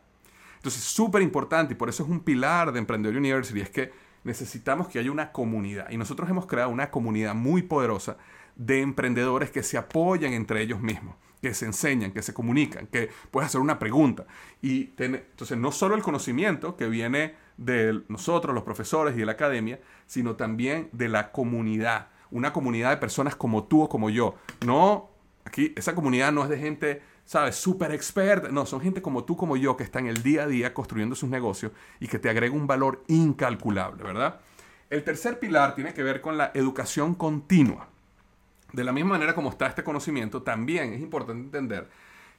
Entonces, súper importante y por eso es un pilar de Emprendedor University, es que necesitamos que haya una comunidad. Y nosotros hemos creado una comunidad muy poderosa de emprendedores que se apoyan entre ellos mismos, que se enseñan, que se comunican, que puedes hacer una pregunta. Y entonces, no solo el conocimiento que viene de nosotros, los profesores y de la academia, sino también de la comunidad. una comunidad de personas como tú o como yo. No, aquí esa comunidad no es de gente, ¿sabes? Súper experta. No, son gente como tú, como yo, que está en el día a día construyendo sus negocios y que te agrega un valor incalculable, ¿verdad? El tercer pilar tiene que ver con la educación continua. De la misma manera como está este conocimiento, también es importante entender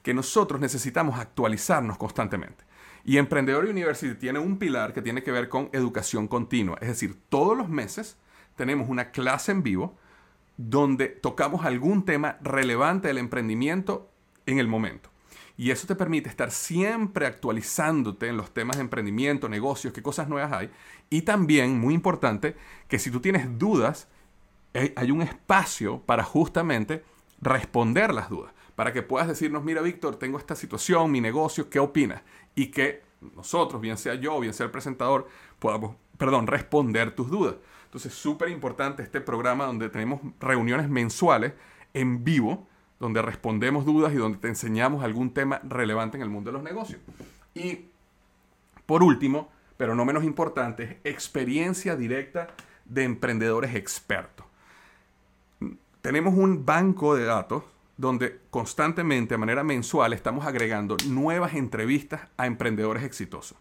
que nosotros necesitamos actualizarnos constantemente. Y Emprendedor University tiene un pilar que tiene que ver con educación continua. Es decir, todos los meses tenemos una clase en vivo donde tocamos algún tema relevante del emprendimiento en el momento. Y eso te permite estar siempre actualizándote en los temas de emprendimiento, negocios, qué cosas nuevas hay. Y también, muy importante, que si tú tienes dudas, hay un espacio para justamente responder las dudas. Para que puedas decirnos, mira Víctor, tengo esta situación, mi negocio, ¿qué opinas? Y que nosotros, bien sea yo, bien sea el presentador, podamos, perdón, responder tus dudas. Entonces, súper importante este programa donde tenemos reuniones mensuales en vivo donde respondemos dudas y donde te enseñamos algún tema relevante en el mundo de los negocios. Y por último, pero no menos importante, experiencia directa de emprendedores expertos. Tenemos un banco de datos donde constantemente, de manera mensual, estamos agregando nuevas entrevistas a emprendedores exitosos.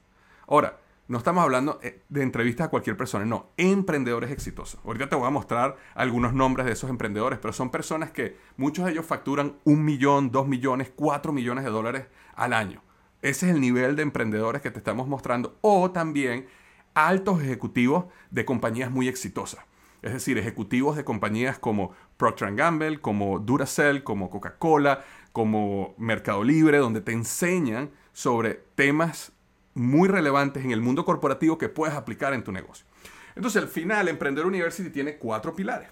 Ahora, no estamos hablando eh, de entrevistas a cualquier persona, no, emprendedores exitosos. Ahorita te voy a mostrar algunos nombres de esos emprendedores, pero son personas que muchos de ellos facturan un millón, dos millones, cuatro millones de dólares al año. Ese es el nivel de emprendedores que te estamos mostrando. O también altos ejecutivos de compañías muy exitosas. Es decir, ejecutivos de compañías como Procter Gamble, como Duracell, como Coca-Cola, como Mercado Libre, donde te enseñan sobre temas muy relevantes en el mundo corporativo que puedes aplicar en tu negocio. Entonces, al final, Emprender University tiene cuatro pilares.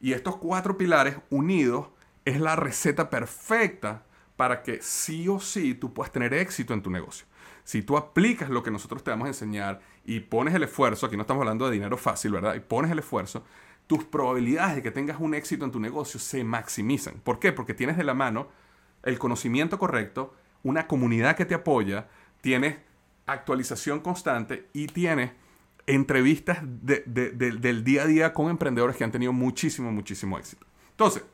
Y estos cuatro pilares unidos es la receta perfecta para que sí o sí tú puedas tener éxito en tu negocio. Si tú aplicas lo que nosotros te vamos a enseñar y pones el esfuerzo, aquí no estamos hablando de dinero fácil, ¿verdad? Y pones el esfuerzo, tus probabilidades de que tengas un éxito en tu negocio se maximizan. ¿Por qué? Porque tienes de la mano el conocimiento correcto, una comunidad que te apoya, tienes actualización constante y tiene entrevistas del día a día con emprendedores que han tenido muchísimo, muchísimo éxito. Entonces,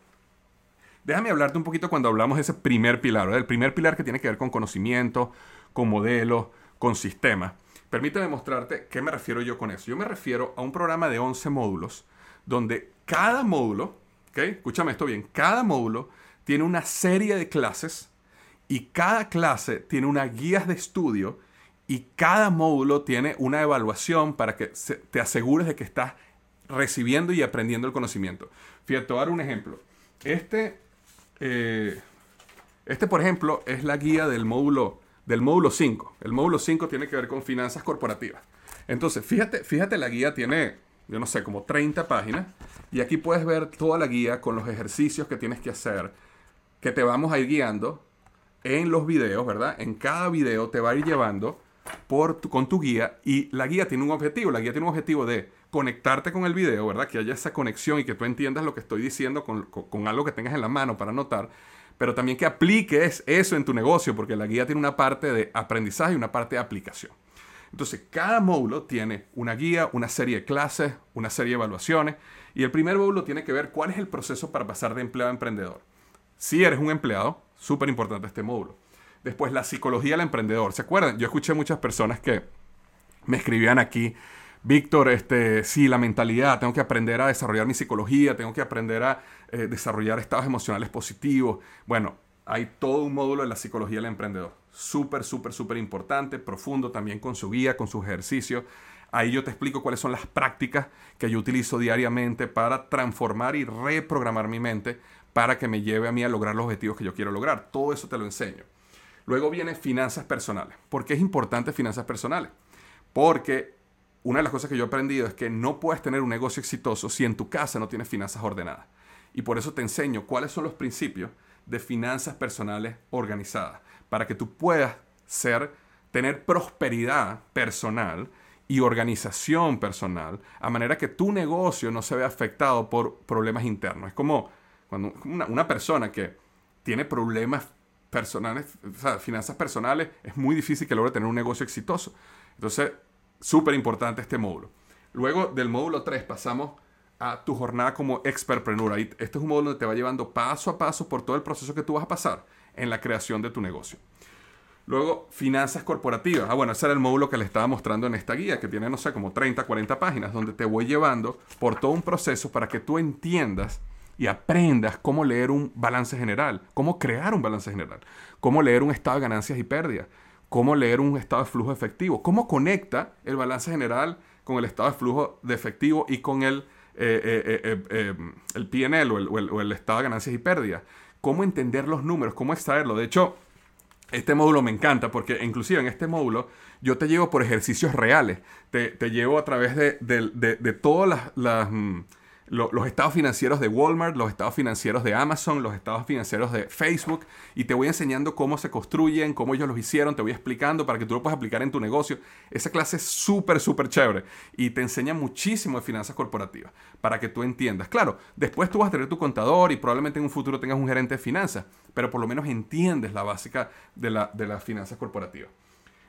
déjame hablarte un poquito cuando hablamos de ese primer pilar, el primer pilar que tiene que ver con conocimiento, con modelos, con sistemas. Permíteme mostrarte qué me refiero yo con eso. Yo me refiero a un programa de 11 módulos donde cada módulo, ¿ok? Escúchame esto bien, cada módulo tiene una serie de clases y cada clase tiene una guía de estudio y cada módulo tiene una evaluación para que te asegures de que estás recibiendo y aprendiendo el conocimiento. Fíjate, te voy a dar un ejemplo. Este, eh, este, por ejemplo, es la guía del módulo, del módulo 5. El módulo 5 tiene que ver con finanzas corporativas. Entonces, fíjate, fíjate, la guía tiene, yo no sé, como 30 páginas. Y aquí puedes ver toda la guía con los ejercicios que tienes que hacer, que te vamos a ir guiando en los videos, ¿verdad? En cada video te va a ir llevando con tu guía y la guía tiene un objetivo. La guía tiene un objetivo de conectarte con el video, ¿verdad? Que haya esa conexión y que tú entiendas lo que estoy diciendo con, con, algo que tengas en la mano para anotar, pero también que apliques eso en tu negocio, porque la guía tiene una parte de aprendizaje y una parte de aplicación. Entonces, cada módulo tiene una guía, una serie de clases, una serie de evaluaciones, y el primer módulo tiene que ver cuál es el proceso para pasar de empleado a emprendedor. Si eres un empleado, súper importante este módulo. Después, la psicología del emprendedor. ¿Se acuerdan? Yo escuché muchas personas que me escribían aquí, Víctor, este, sí, la mentalidad, tengo que aprender a desarrollar mi psicología, tengo que aprender a eh, desarrollar estados emocionales positivos. Bueno, hay todo un módulo de la psicología del emprendedor. Súper, súper, súper importante, profundo también con su guía, con sus ejercicios. Ahí yo te explico cuáles son las prácticas que yo utilizo diariamente para transformar y reprogramar mi mente para que me lleve a mí a lograr los objetivos que yo quiero lograr. Todo eso te lo enseño. Luego viene finanzas personales. ¿Por qué es importante finanzas personales? Porque una de las cosas que yo he aprendido es que no puedes tener un negocio exitoso si en tu casa no tienes finanzas ordenadas. Y por eso te enseño cuáles son los principios de finanzas personales organizadas, para que tú puedas ser, tener prosperidad personal y organización personal, a manera que tu negocio no se vea afectado por problemas internos. Es como cuando una, una persona que tiene problemas personales, o sea, finanzas personales, es muy difícil que logre tener un negocio exitoso. Entonces, súper importante este módulo. Luego del módulo 3 pasamos a tu jornada como expertpreneur. Este es un módulo donde te va llevando paso a paso por todo el proceso que tú vas a pasar en la creación de tu negocio. Luego, finanzas corporativas. Ah, bueno, ese era el módulo que le estaba mostrando en esta guía, que tiene, no sé, como 30, 40 páginas, donde te voy llevando por todo un proceso para que tú entiendas y aprendas cómo leer un balance general, cómo crear un balance general, cómo leer un estado de ganancias y pérdidas, cómo leer un estado de flujo efectivo, cómo conecta el balance general con el estado de flujo de efectivo y con el eh, eh, eh, el PNL o el, estado de ganancias y pérdidas. Cómo entender los números, cómo extraerlo. De hecho, este módulo me encanta porque inclusive en este módulo yo te llevo por ejercicios reales, te, te llevo a través de, de todas las, las, los estados financieros de Walmart, los estados financieros de Amazon, los estados financieros de Facebook y te voy enseñando cómo se construyen, cómo ellos los hicieron, te voy explicando para que tú lo puedas aplicar en tu negocio. Esa clase es súper, súper chévere y te enseña muchísimo de finanzas corporativas para que tú entiendas. Claro, después tú vas a tener tu contador y probablemente en un futuro tengas un gerente de finanzas, pero por lo menos entiendes la básica de, la, de las finanzas corporativas.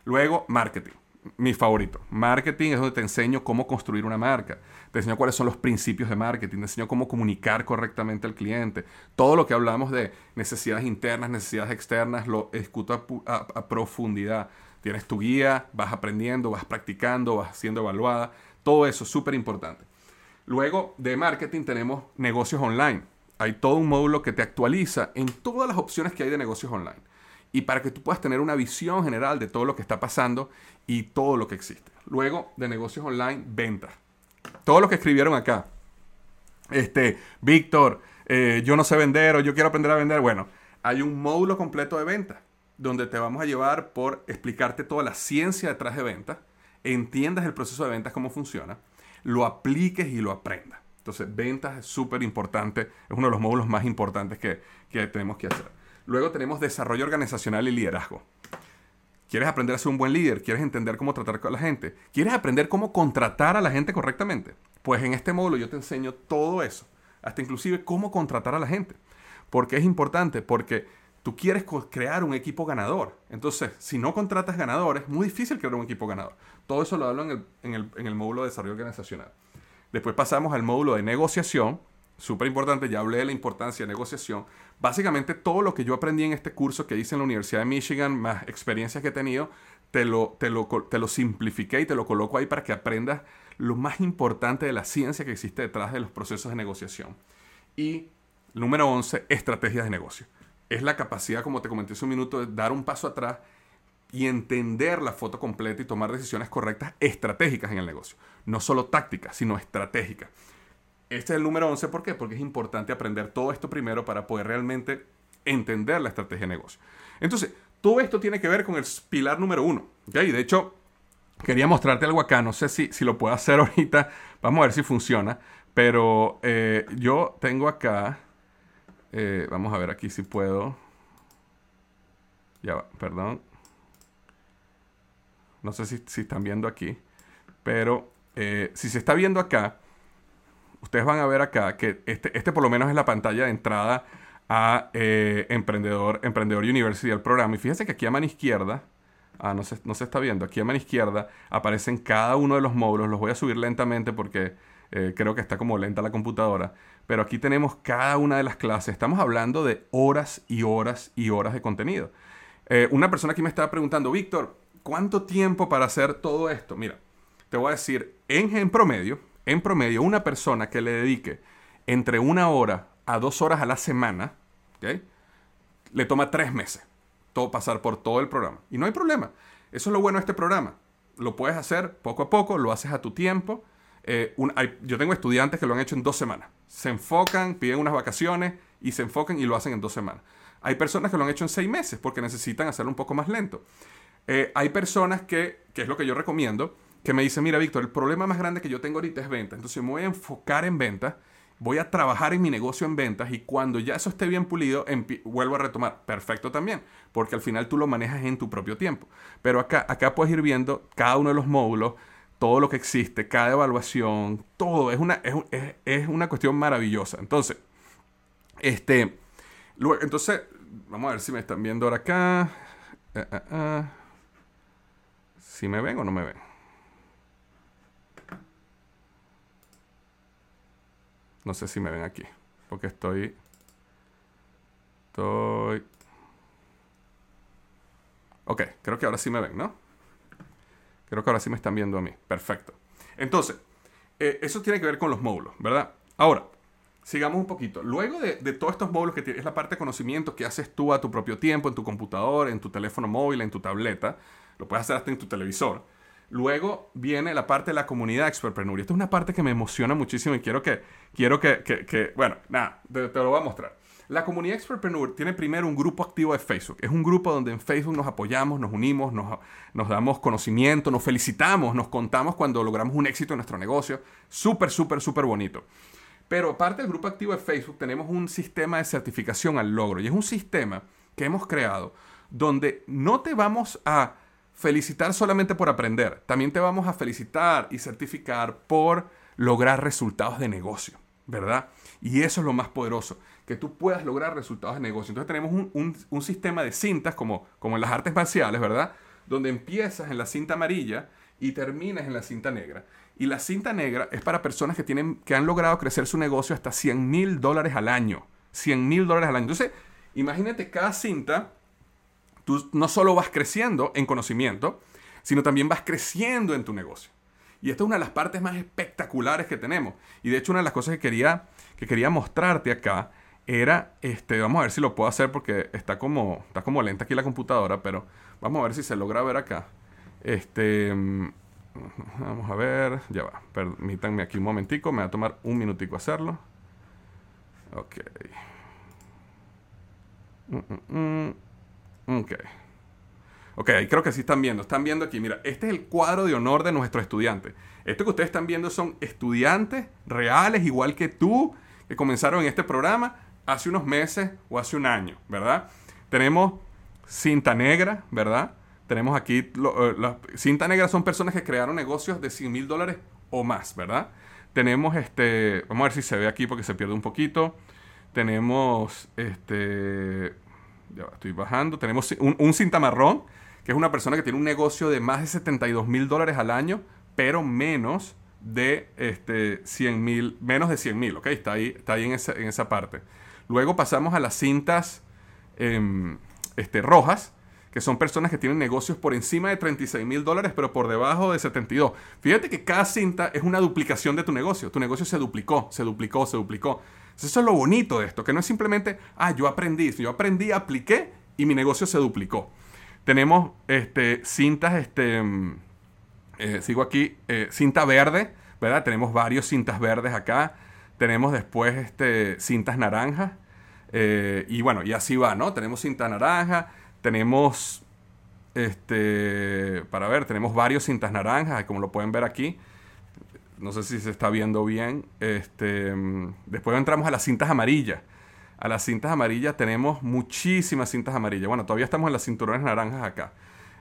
Luego, marketing mi favorito. Marketing es donde te enseño cómo construir una marca. Te enseño cuáles son los principios de marketing. Te enseño cómo comunicar correctamente al cliente. Todo lo que hablamos de necesidades internas, necesidades externas, lo escuto a, profundidad. Tienes tu guía, vas aprendiendo, vas practicando, vas siendo evaluada. Todo eso es súper importante. Luego de marketing tenemos negocios online. Hay todo un módulo que te actualiza en todas las opciones que hay de negocios online y para que tú puedas tener una visión general de todo lo que está pasando y todo lo que existe. Luego, de negocios online, ventas. Todo lo que escribieron acá. Este, Víctor, eh, yo no sé vender o yo quiero aprender a vender. Bueno, hay un módulo completo de ventas donde te vamos a llevar por explicarte toda la ciencia detrás de ventas, entiendas el proceso de ventas, cómo funciona, lo apliques y lo aprendas. Entonces, ventas es súper importante, es uno de los módulos más importantes que, que tenemos que hacer. Luego tenemos desarrollo organizacional y liderazgo. ¿Quieres aprender a ser un buen líder? ¿Quieres entender cómo tratar con la gente? ¿Quieres aprender cómo contratar a la gente correctamente? Pues en este módulo yo te enseño todo eso, hasta inclusive cómo contratar a la gente. Porque es importante, porque tú quieres crear un equipo ganador. Entonces, si no contratas ganadores, es muy difícil crear un equipo ganador. Todo eso lo hablo en el, en el, en el módulo de desarrollo organizacional. Después pasamos al módulo de negociación, súper importante, ya hablé de la importancia de negociación. Básicamente todo lo que yo aprendí en este curso que hice en la Universidad de Michigan, más experiencias que he tenido, te lo, te lo, te lo simplifiqué y te lo coloco ahí para que aprendas lo más importante de la ciencia que existe detrás de los procesos de negociación. Y número 11, estrategias de negocio. Es la capacidad, como te comenté hace un minuto, de dar un paso atrás y entender la foto completa y tomar decisiones correctas estratégicas en el negocio. No solo tácticas, sino estratégicas. Este es el número 11, ¿por qué? Porque es importante aprender todo esto primero para poder realmente entender la estrategia de negocio. Entonces, todo esto tiene que ver con el pilar número 1. ¿okay? De hecho, quería mostrarte algo acá, no sé si, si lo puedo hacer ahorita, vamos a ver si funciona, pero eh, yo tengo acá, eh, vamos a ver aquí si puedo, ya va, perdón, no sé si, si están viendo aquí, pero eh, si se está viendo acá, ustedes van a ver acá que este, este por lo menos es la pantalla de entrada a eh, Emprendedor, Emprendedor University, el programa. Y fíjense que aquí a mano izquierda, ah, no, se, no se está viendo, aquí a mano izquierda aparecen cada uno de los módulos. Los voy a subir lentamente porque eh, creo que está como lenta la computadora. Pero aquí tenemos cada una de las clases. Estamos hablando de horas y horas y horas de contenido. Eh, una persona aquí me estaba preguntando, Víctor, ¿cuánto tiempo para hacer todo esto? Mira, te voy a decir, en, en promedio, en promedio, una persona que le dedique entre una hora a dos horas a la semana, le toma tres meses todo, pasar por todo el programa. Y no hay problema. Eso es lo bueno de este programa. Lo puedes hacer poco a poco, lo haces a tu tiempo. Eh, yo tengo estudiantes que lo han hecho en dos semanas. Se enfocan, piden unas vacaciones y se enfocan y lo hacen en dos semanas. Hay personas que lo han hecho en seis meses porque necesitan hacerlo un poco más lento. Eh, hay personas que, que es lo que yo recomiendo, que me dice, mira Víctor, el problema más grande que yo tengo ahorita es venta. Entonces me voy a enfocar en ventas, voy a trabajar en mi negocio en ventas y cuando ya eso esté bien pulido, vuelvo a retomar. Perfecto también, porque al final tú lo manejas en tu propio tiempo. Pero acá, acá puedes ir viendo cada uno de los módulos, todo lo que existe, cada evaluación, todo. Es una, es, una cuestión maravillosa. Entonces, este, luego, entonces, vamos a ver si me están viendo ahora acá. Eh, eh, eh. Si me ven o no me ven. No sé si me ven aquí. Porque estoy... Estoy... Ok, creo que ahora sí me ven, ¿no? Creo que ahora sí me están viendo a mí. Perfecto. Entonces, eh, eso tiene que ver con los módulos, ¿verdad? Ahora, sigamos un poquito. Luego de, todos estos módulos que tienes, es la parte de conocimiento que haces tú a tu propio tiempo, en tu computador, en tu teléfono móvil, en tu tableta, lo puedes hacer hasta en tu televisor. Luego viene la parte de la comunidad Expertpreneur. Esta es una parte que me emociona muchísimo y quiero que, quiero que, bueno, nada, te, lo voy a mostrar. La comunidad Expertpreneur tiene primero un grupo activo de Facebook. Es un grupo donde en Facebook nos apoyamos, nos unimos, nos, nos damos conocimiento, nos felicitamos, nos contamos cuando logramos un éxito en nuestro negocio. Súper, súper, súper bonito. Pero aparte del grupo activo de Facebook, tenemos un sistema de certificación al logro. Y es un sistema que hemos creado donde no te vamos a felicitar solamente por aprender, también te vamos a felicitar y certificar por lograr resultados de negocio, ¿verdad? Y eso es lo más poderoso, que tú puedas lograr resultados de negocio. Entonces tenemos un, sistema de cintas, como, como en las artes marciales, ¿verdad? Donde empiezas en la cinta amarilla y terminas en la cinta negra. Y la cinta negra es para personas que, tienen, que han logrado crecer su negocio hasta 100 mil dólares al año. 100 mil dólares al año. Entonces, imagínate cada cinta, tú no solo vas creciendo en conocimiento, sino también vas creciendo en tu negocio. Y esta es una de las partes más espectaculares que tenemos. Y de hecho, una de las cosas que quería, que quería mostrarte acá era, este, vamos a ver si lo puedo hacer porque está como, está como lenta aquí la computadora, pero vamos a ver si se logra ver acá. Este, Vamos a ver. Ya va. Permítanme aquí un momentico. Me va a tomar un minutico hacerlo. Ok. Mm, mm, mm. Ok. Ok, creo que sí están viendo. Están viendo aquí. Mira, este es el cuadro de honor de nuestros estudiantes. Esto que ustedes están viendo son estudiantes reales, igual que tú, que comenzaron en este programa hace unos meses o hace un año, ¿verdad? Tenemos cinta negra, ¿verdad? Tenemos aquí, eh, la cinta negra son personas que crearon negocios de 100 mil dólares o más, ¿verdad? Tenemos este, vamos a ver si se ve aquí porque se pierde un poquito. Tenemos este, ya estoy bajando. Tenemos un, cinta marrón, que es una persona que tiene un negocio de más de 72 mil dólares al año, pero menos de este, 100 mil, menos de 100 mil, ¿ok? Está ahí, está ahí en, esa, en esa parte. Luego pasamos a las cintas em, este, rojas, que son personas que tienen negocios por encima de 36 mil dólares, pero por debajo de 72. Fíjate que cada cinta es una duplicación de tu negocio. Tu negocio se duplicó, se duplicó, se duplicó. Eso es lo bonito de esto, que no es simplemente, ah, yo aprendí, yo aprendí, apliqué y mi negocio se duplicó. Tenemos este, cintas, este, mm, eh, sigo aquí, eh, cinta verde, ¿verdad? Tenemos varios cintas verdes acá. Tenemos después este, cintas naranjas. Eh, y bueno, y así va, ¿no? Tenemos cinta naranja, tenemos, este, para ver, tenemos varios cintas naranjas, como lo pueden ver aquí. No sé si se está viendo bien. Este, después entramos a las cintas amarillas. A las cintas amarillas tenemos muchísimas cintas amarillas. Bueno, todavía estamos en las cinturones naranjas acá.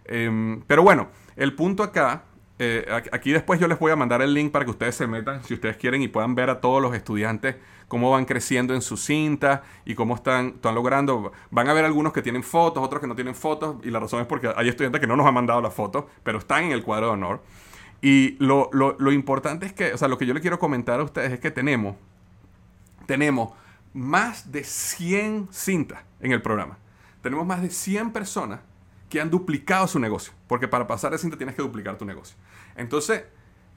Em, pero bueno, el punto acá eh, aquí después yo les voy a mandar el link para que ustedes se metan, si ustedes quieren, y puedan ver a todos los estudiantes cómo van creciendo en su cinta y cómo están, están logrando. Van a ver algunos que tienen fotos, otros que no tienen fotos, y la razón es porque hay estudiantes que no nos han mandado las fotos, pero están en el cuadro de honor. Y lo, lo importante es que, o sea, lo que yo le quiero comentar a ustedes es que tenemos, tenemos más de 100 cintas en el programa. Tenemos más de 100 personas que han duplicado su negocio. Porque para pasar de cinta tienes que duplicar tu negocio. Entonces,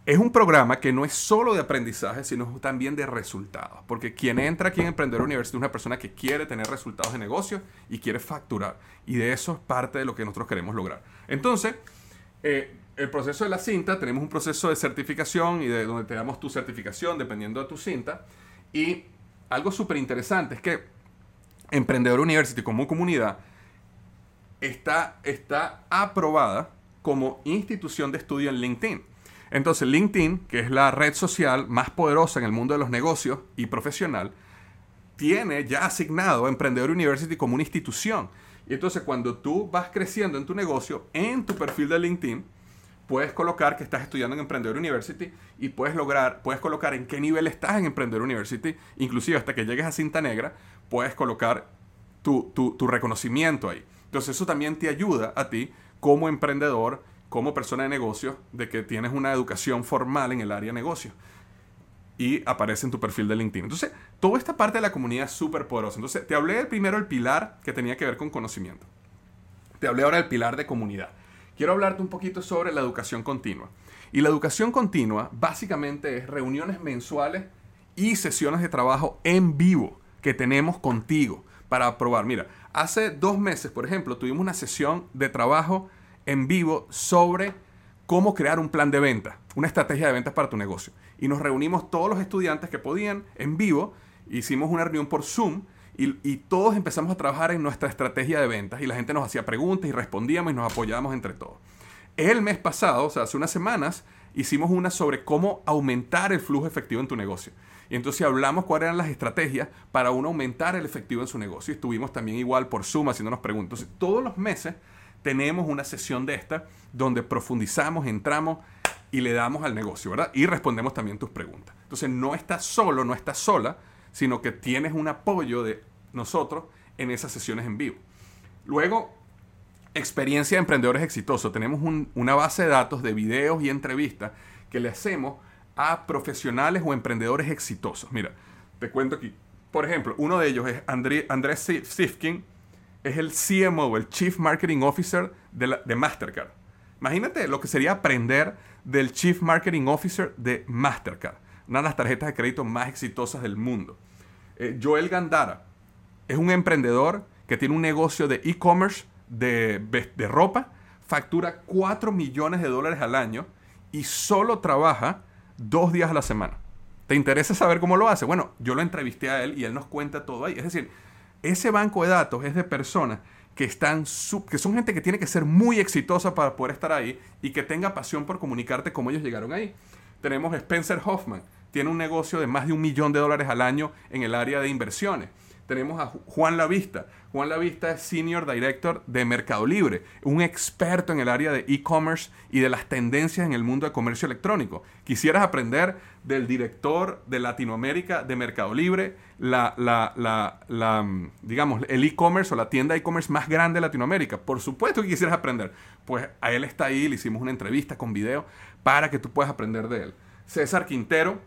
es un programa que no es solo de aprendizaje, sino también de resultados. Porque quien entra aquí en Emprendedor University es una persona que quiere tener resultados de negocio y quiere facturar. Y de eso es parte de lo que nosotros queremos lograr. Entonces, eh, el proceso de la cinta, tenemos un proceso de certificación y de donde te damos tu certificación dependiendo de tu cinta. Y algo súper interesante es que Emprendedor University como comunidad está, está aprobada como institución de estudio en LinkedIn. Entonces LinkedIn, que es la red social más poderosa en el mundo de los negocios y profesional, tiene ya asignado Emprendedor University como una institución. Y entonces cuando tú vas creciendo en tu negocio, en tu perfil de LinkedIn, puedes colocar que estás estudiando en Emprendedor University y puedes lograr, puedes colocar en qué nivel estás en Emprendedor University, inclusive hasta que llegues a cinta negra, puedes colocar tu, tu reconocimiento ahí. Entonces eso también te ayuda a ti como emprendedor, como persona de negocio, de que tienes una educación formal en el área de negocio. y aparece en tu perfil de LinkedIn. Entonces, toda esta parte de la comunidad es súper poderosa. Entonces, te hablé primero, el pilar que tenía que ver con conocimiento. Te hablé ahora del pilar de comunidad. Quiero hablarte un poquito sobre la educación continua. Y la educación continua básicamente es reuniones mensuales y sesiones de trabajo en vivo que tenemos contigo para probar. Mira, hace dos meses, por ejemplo, tuvimos una sesión de trabajo en vivo sobre cómo crear un plan de venta, una estrategia de ventas para tu negocio. Y nos reunimos todos los estudiantes que podían en vivo, hicimos una reunión por Zoom y, todos empezamos a trabajar en nuestra estrategia de ventas y la gente nos hacía preguntas y respondíamos y nos apoyábamos entre todos. El mes pasado, o sea, hace unas semanas, hicimos una sobre cómo aumentar el flujo efectivo en tu negocio. Y entonces hablamos cuáles eran las estrategias para uno aumentar el efectivo en su negocio. Y estuvimos también igual por Zoom haciéndonos preguntas. Entonces, todos los meses tenemos una sesión de esta donde profundizamos, entramos y le damos al negocio, ¿verdad? Y respondemos también tus preguntas. Entonces, no estás solo, no estás sola, sino que tienes un apoyo de nosotros en esas sesiones en vivo. Luego, experiencia de emprendedores exitosos. Tenemos una base de datos de videos y entrevistas que le hacemos a profesionales o emprendedores exitosos. Mira, te cuento aquí. Por ejemplo, uno de ellos es Andrés Sifkin, es el CMO, el Chief Marketing Officer de, de, Mastercard. Imagínate lo que sería aprender del Chief Marketing Officer de Mastercard, una de las tarjetas de crédito más exitosas del mundo. Eh, Joel Gandara es un emprendedor que tiene un negocio de e-commerce de, de ropa, factura 4 millones de dólares al año y solo trabaja dos días a la semana. ¿Te interesa saber cómo lo hace? Bueno, yo lo entrevisté a él y él nos cuenta todo ahí. Es decir, ese banco de datos es de personas que, están que son gente que tiene que ser muy exitosa para poder estar ahí y que tenga pasión por comunicarte cómo ellos llegaron ahí. Tenemos Spencer Hoffman, tiene un negocio de más de un millón de dólares al año en el área de inversiones tenemos a Juan Lavista. Juan Lavista es Senior Director de Mercado Libre, un experto en el área de e-commerce y de las tendencias en el mundo de comercio electrónico. Quisieras aprender del director de Latinoamérica de Mercado Libre, la, la, mm, digamos, el e-commerce o la tienda e-commerce más grande de Latinoamérica. Por supuesto que quisieras aprender. Pues a él está ahí, le hicimos una entrevista con video para que tú puedas aprender de él. César Quintero,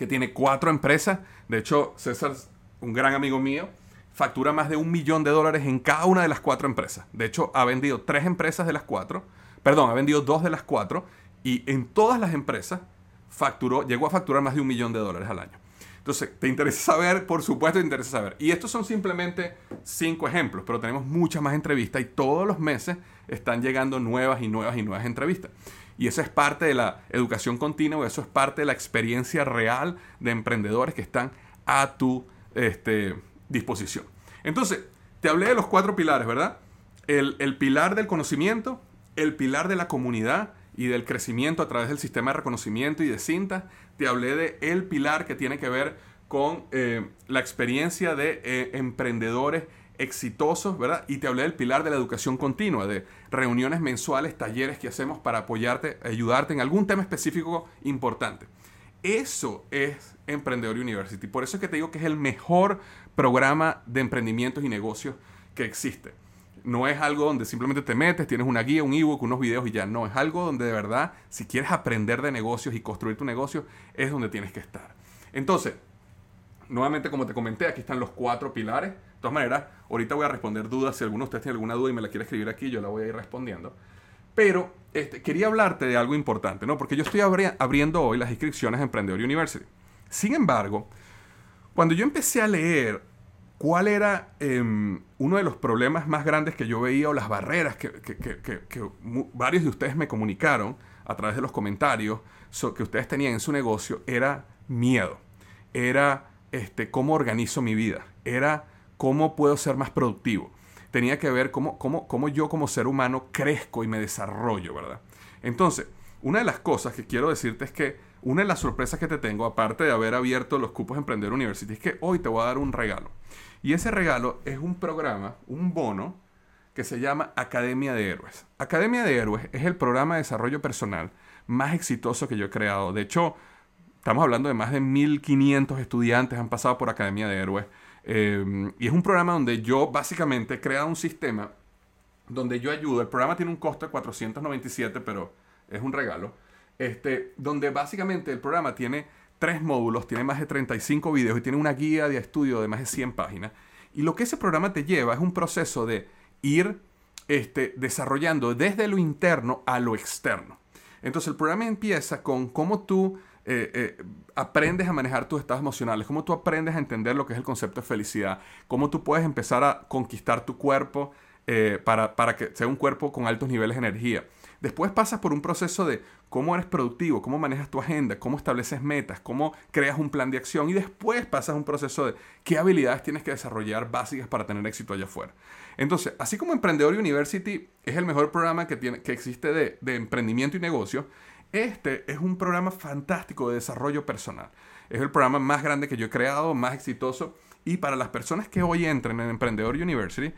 que tiene cuatro empresas. De hecho, César un gran amigo mío, factura más de un millón de dólares en cada una de las cuatro empresas. De hecho, ha vendido tres empresas de las cuatro, perdón, ha vendido dos de las cuatro, y en todas las empresas facturó, llegó a facturar más de un millón de dólares al año. Entonces, ¿te interesa saber? Por supuesto, te interesa saber. Y estos son simplemente cinco ejemplos, pero tenemos muchas más entrevistas y todos los meses están llegando nuevas y nuevas y nuevas entrevistas. Y eso es parte de la educación continua, eso es parte de la experiencia real de emprendedores que están a tu este, disposición. Entonces, te hablé de los cuatro pilares, ¿verdad? El, el, pilar del conocimiento, el pilar de la comunidad y del crecimiento a través del sistema de reconocimiento y de cinta. Te hablé de el pilar que tiene que ver con eh, la experiencia de eh, emprendedores exitosos, ¿verdad? Y te hablé del pilar de la educación continua, de reuniones mensuales, talleres que hacemos para apoyarte, ayudarte en algún tema específico importante. Eso es Emprendedor University. Por eso es que te digo que es el mejor programa de emprendimientos y negocios que existe. No es algo donde simplemente te metes, tienes una guía, un ebook, unos videos y ya. No, es algo donde de verdad, si quieres aprender de negocios y construir tu negocio, es donde tienes que estar. Entonces, nuevamente como te comenté, aquí están los cuatro pilares. De todas maneras, ahorita voy a responder dudas. Si alguno de ustedes tiene alguna duda y me la quiere escribir aquí, yo la voy a ir respondiendo. Pero este, quería hablarte de algo importante, ¿no? Porque yo estoy abriendo hoy las inscripciones a Emprendedor University. Sin embargo, cuando yo empecé a leer cuál era em, uno de los problemas más grandes que yo veía o las barreras que, varios de ustedes me comunicaron a través de los comentarios que ustedes tenían en su negocio, era miedo. Era este, cómo organizo mi vida. Era cómo puedo ser más productivo tenía que ver cómo, cómo, cómo yo como ser humano crezco y me desarrollo, ¿verdad? Entonces, una de las cosas que quiero decirte es que una de las sorpresas que te tengo, aparte de haber abierto los cupos Emprender University, es que hoy te voy a dar un regalo. Y ese regalo es un programa, un bono, que se llama Academia de Héroes. Academia de Héroes es el programa de desarrollo personal más exitoso que yo he creado. De hecho, estamos hablando de más de 1.500 estudiantes han pasado por Academia de Héroes. Em, y es un programa donde yo básicamente he creado un sistema donde yo ayudo. El programa tiene un costo de 497, pero es un regalo. Este, donde básicamente el programa tiene tres módulos, tiene más de 35 videos y tiene una guía de estudio de más de 100 páginas. Y lo que ese programa te lleva es un proceso de ir este, desarrollando desde lo interno a lo externo. Entonces el programa empieza con cómo tú eh, eh, aprendes a manejar tus estados emocionales, cómo tú aprendes a entender lo que es el concepto de felicidad, cómo tú puedes empezar a conquistar tu cuerpo eh, para, para que sea un cuerpo con altos niveles de energía. Después pasas por un proceso de cómo eres productivo, cómo manejas tu agenda, cómo estableces metas, cómo creas un plan de acción y después pasas un proceso de qué habilidades tienes que desarrollar básicas para tener éxito allá afuera. Entonces, así como Emprendedor University es el mejor programa que, tiene, que existe de, de emprendimiento y negocio, este es un programa fantástico de desarrollo personal. Es el programa más grande que yo he creado, más exitoso. Y para las personas que hoy entren en Emprendedor University,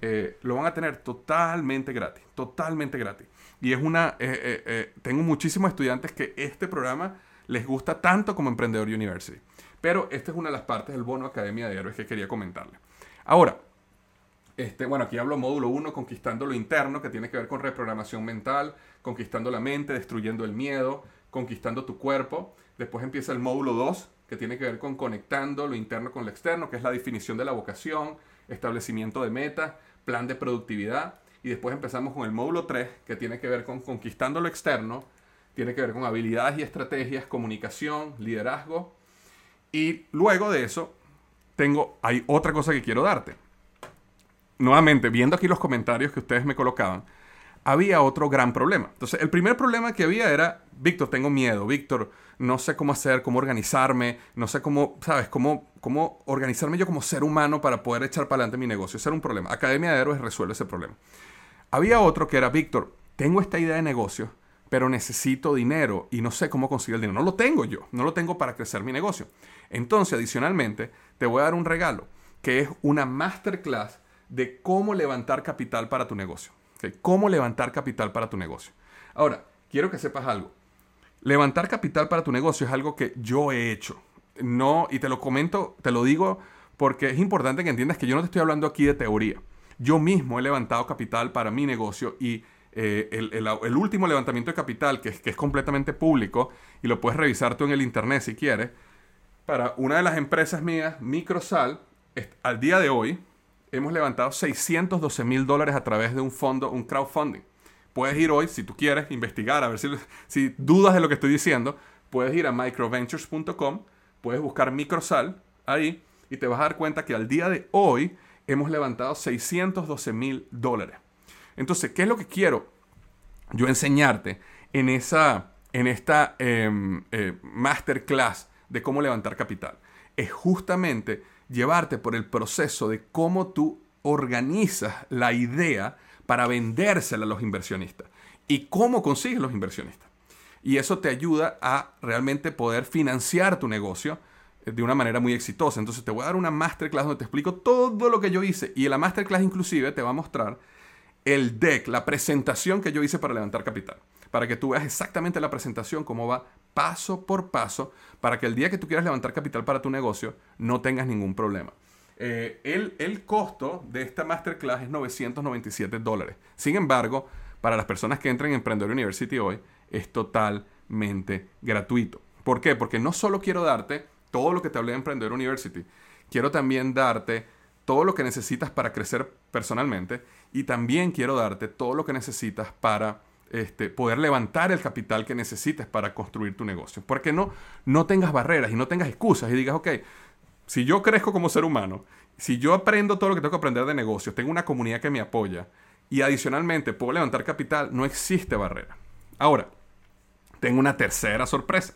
eh, lo van a tener totalmente gratis. Totalmente gratis. Y es una. Eh, eh, tengo muchísimos estudiantes que este programa les gusta tanto como Emprendedor University. Pero esta es una de las partes del bono Academia de Héroes que quería comentarle. Ahora, este, bueno, aquí hablo módulo 1, conquistando lo interno, que tiene que ver con reprogramación mental, conquistando la mente, destruyendo el miedo, conquistando tu cuerpo. Después empieza el módulo 2, que tiene que ver con conectando lo interno con lo externo, que es la definición de la vocación, establecimiento de metas, plan de productividad. Y después empezamos con el módulo 3, que tiene que ver con conquistando lo externo, tiene que ver con habilidades y estrategias, comunicación, liderazgo. Y luego de eso, tengo, hay otra cosa que quiero darte nuevamente, viendo aquí los comentarios que ustedes me colocaban, había otro gran problema. Entonces, el primer problema que había era, Víctor, tengo miedo, Víctor, no sé cómo hacer, cómo organizarme, no sé cómo, ¿sabes? Cómo, cómo organizarme yo como ser humano para poder echar para adelante mi negocio. Ese era un problema. Academia de Héroes resuelve ese problema. Había otro que era, Víctor, tengo esta idea de negocio, pero necesito dinero y no sé cómo conseguir el dinero. No lo tengo yo, no lo tengo para crecer mi negocio. Entonces, adicionalmente, te voy a dar un regalo, que es una masterclass de cómo levantar capital para tu negocio. Cómo levantar capital para tu negocio. Ahora, quiero que sepas algo. Levantar capital para tu negocio es algo que yo he hecho. No, y te lo comento, te lo digo porque es importante que entiendas que yo no te estoy hablando aquí de teoría. Yo mismo he levantado capital para mi negocio y eh, el, último levantamiento de capital, que que es completamente público, y lo puedes revisar tú en el internet si quieres, para una de las empresas mías, Microsal, al día de hoy, hemos levantado 612 mil dólares a través de un fondo, un crowdfunding. Puedes ir hoy, si tú quieres, investigar, a ver si, si dudas de lo que estoy diciendo, puedes ir a microventures.com, puedes buscar Microsal ahí y te vas a dar cuenta que al día de hoy hemos levantado 612 mil dólares. Entonces, ¿qué es lo que quiero yo enseñarte en, esa, en esta em, eh, masterclass de cómo levantar capital? Es justamente llevarte por el proceso de cómo tú organizas la idea para vendérsela a los inversionistas y cómo consigues los inversionistas. Y eso te ayuda a realmente poder financiar tu negocio eh, de una manera muy exitosa. Entonces te voy a dar una masterclass donde te explico todo lo que yo hice y en la masterclass inclusive te va a mostrar el deck, la presentación que yo hice para levantar capital, para que tú veas exactamente la presentación, cómo va paso por paso para que el día que tú quieras levantar capital para tu negocio no tengas ningún problema. Eh, el, el, costo de esta masterclass es 997 dólares. Sin embargo, para las personas que entren en Emprendedor University hoy, es totalmente gratuito. ¿Por qué? Porque no solo quiero darte todo lo que te hablé de Emprendedor University, quiero también darte todo lo que necesitas para crecer personalmente y también quiero darte todo lo que necesitas para este, poder levantar el capital que necesites para construir tu negocio. Porque no, no tengas barreras y no tengas excusas y digas, ok, si yo crezco como ser humano, si yo aprendo todo lo que tengo que aprender de negocios, tengo una comunidad que me apoya y adicionalmente puedo levantar capital, no existe barrera. Ahora, tengo una tercera sorpresa.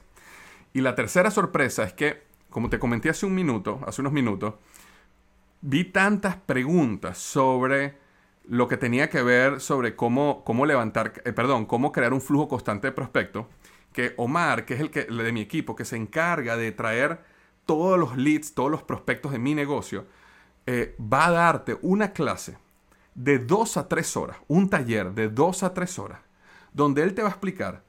Y la tercera sorpresa es que, como te comenté hace un minuto, hace unos minutos, vi tantas preguntas sobre lo que tenía que ver sobre cómo, cómo levantar, eh, perdón, cómo crear un flujo constante de prospectos, que Omar, que es el que, de mi equipo, que se encarga de traer todos los leads, todos los prospectos de mi negocio, eh, va a darte una clase de dos a tres horas, un taller de dos a tres horas, donde él te va a explicar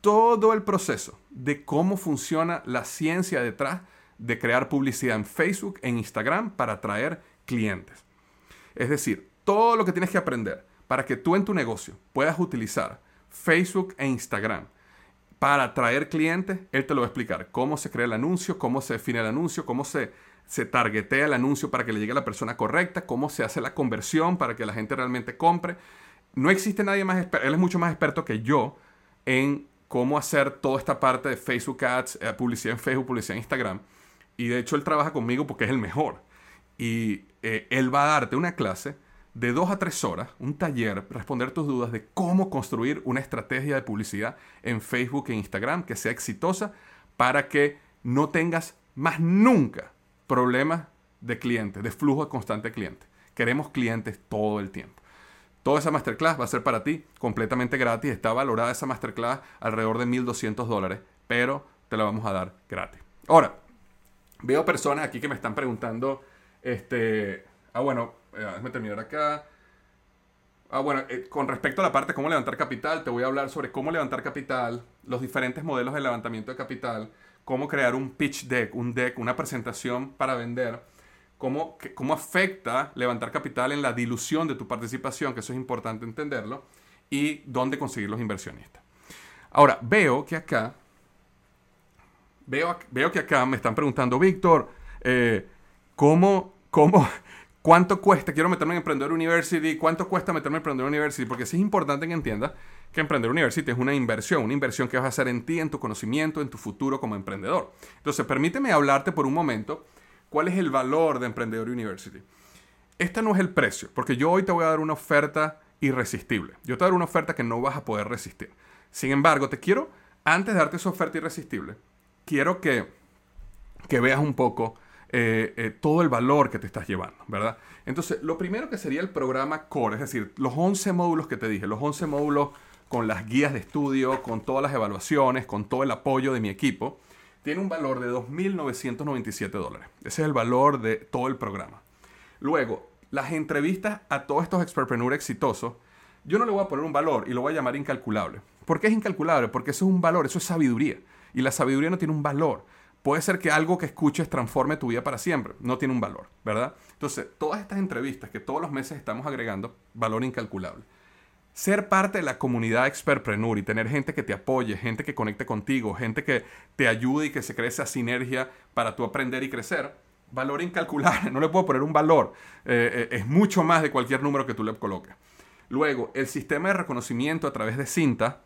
todo el proceso de cómo funciona la ciencia detrás de crear publicidad en Facebook, en Instagram, para atraer clientes. Es decir, todo lo que tienes que aprender para que tú en tu negocio puedas utilizar Facebook e Instagram para atraer clientes, él te lo va a explicar. Cómo se crea el anuncio, cómo se define el anuncio, cómo se, se targetea el anuncio para que le llegue a la persona correcta, cómo se hace la conversión para que la gente realmente compre. No existe nadie más experto, él es mucho más experto que yo en cómo hacer toda esta parte de Facebook Ads, eh, publicidad en Facebook, publicidad en Instagram. Y de hecho él trabaja conmigo porque es el mejor. Y eh, él va a darte una clase de dos a tres horas, un taller, responder tus dudas de cómo construir una estrategia de publicidad en Facebook e Instagram que sea exitosa para que no tengas más nunca problemas de clientes, de flujo constante de clientes. Queremos clientes todo el tiempo. Toda esa masterclass va a ser para ti completamente gratis. Está valorada esa masterclass alrededor de 1.200 dólares, pero te la vamos a dar gratis. Ahora, veo personas aquí que me están preguntando, este, ah, bueno, eh, déjame terminar acá. Ah, bueno, eh, con respecto a la parte de cómo levantar capital, te voy a hablar sobre cómo levantar capital, los diferentes modelos de levantamiento de capital, cómo crear un pitch deck, un deck, una presentación para vender cómo, cómo afecta levantar capital en la dilución de tu participación, que eso es importante entenderlo, y dónde conseguir los inversionistas. Ahora, veo que acá, veo, veo que acá me están preguntando, Víctor, eh, ¿cómo, cómo, cuánto cuesta? Quiero meterme en Emprendedor University, ¿cuánto cuesta meterme en Emprendedor University? Porque sí es importante que entiendas que Emprendedor University es una inversión, una inversión que vas a hacer en ti, en tu conocimiento, en tu futuro como emprendedor. Entonces, permíteme hablarte por un momento ¿Cuál es el valor de Emprendedor University? Este no es el precio, porque yo hoy te voy a dar una oferta irresistible. Yo te voy a dar una oferta que no vas a poder resistir. Sin embargo, te quiero, antes de darte esa oferta irresistible, quiero que, que veas un poco eh, eh, todo el valor que te estás llevando, ¿verdad? Entonces, lo primero que sería el programa Core, es decir, los 11 módulos que te dije, los 11 módulos con las guías de estudio, con todas las evaluaciones, con todo el apoyo de mi equipo tiene un valor de 2.997 dólares. Ese es el valor de todo el programa. Luego, las entrevistas a todos estos expertpreneurs exitosos, yo no le voy a poner un valor y lo voy a llamar incalculable. ¿Por qué es incalculable? Porque eso es un valor, eso es sabiduría. Y la sabiduría no tiene un valor. Puede ser que algo que escuches transforme tu vida para siempre. No tiene un valor, ¿verdad? Entonces, todas estas entrevistas que todos los meses estamos agregando, valor incalculable ser parte de la comunidad expertpreneur y tener gente que te apoye, gente que conecte contigo, gente que te ayude y que se cree esa sinergia para tú aprender y crecer, valor incalculable, no le puedo poner un valor, eh, eh, es mucho más de cualquier número que tú le coloques. Luego, el sistema de reconocimiento a través de cinta,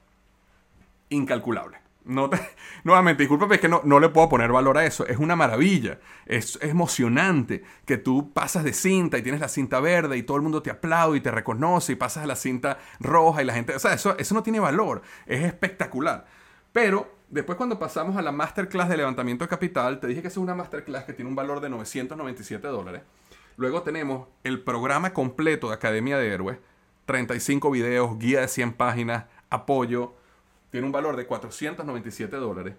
incalculable. No nuevamente, discúlpame, es que no, no, le puedo poner valor a eso. Es una maravilla. Es, emocionante que tú pasas de cinta y tienes la cinta verde y todo el mundo te aplaude y te reconoce y pasas a la cinta roja y la gente... O sea, eso, eso no tiene valor. Es espectacular. Pero después cuando pasamos a la masterclass de levantamiento de capital, te dije que es una masterclass que tiene un valor de 997 dólares. Luego tenemos el programa completo de Academia de Héroes. 35 videos, guía de 100 páginas, apoyo tiene un valor de 497 dólares.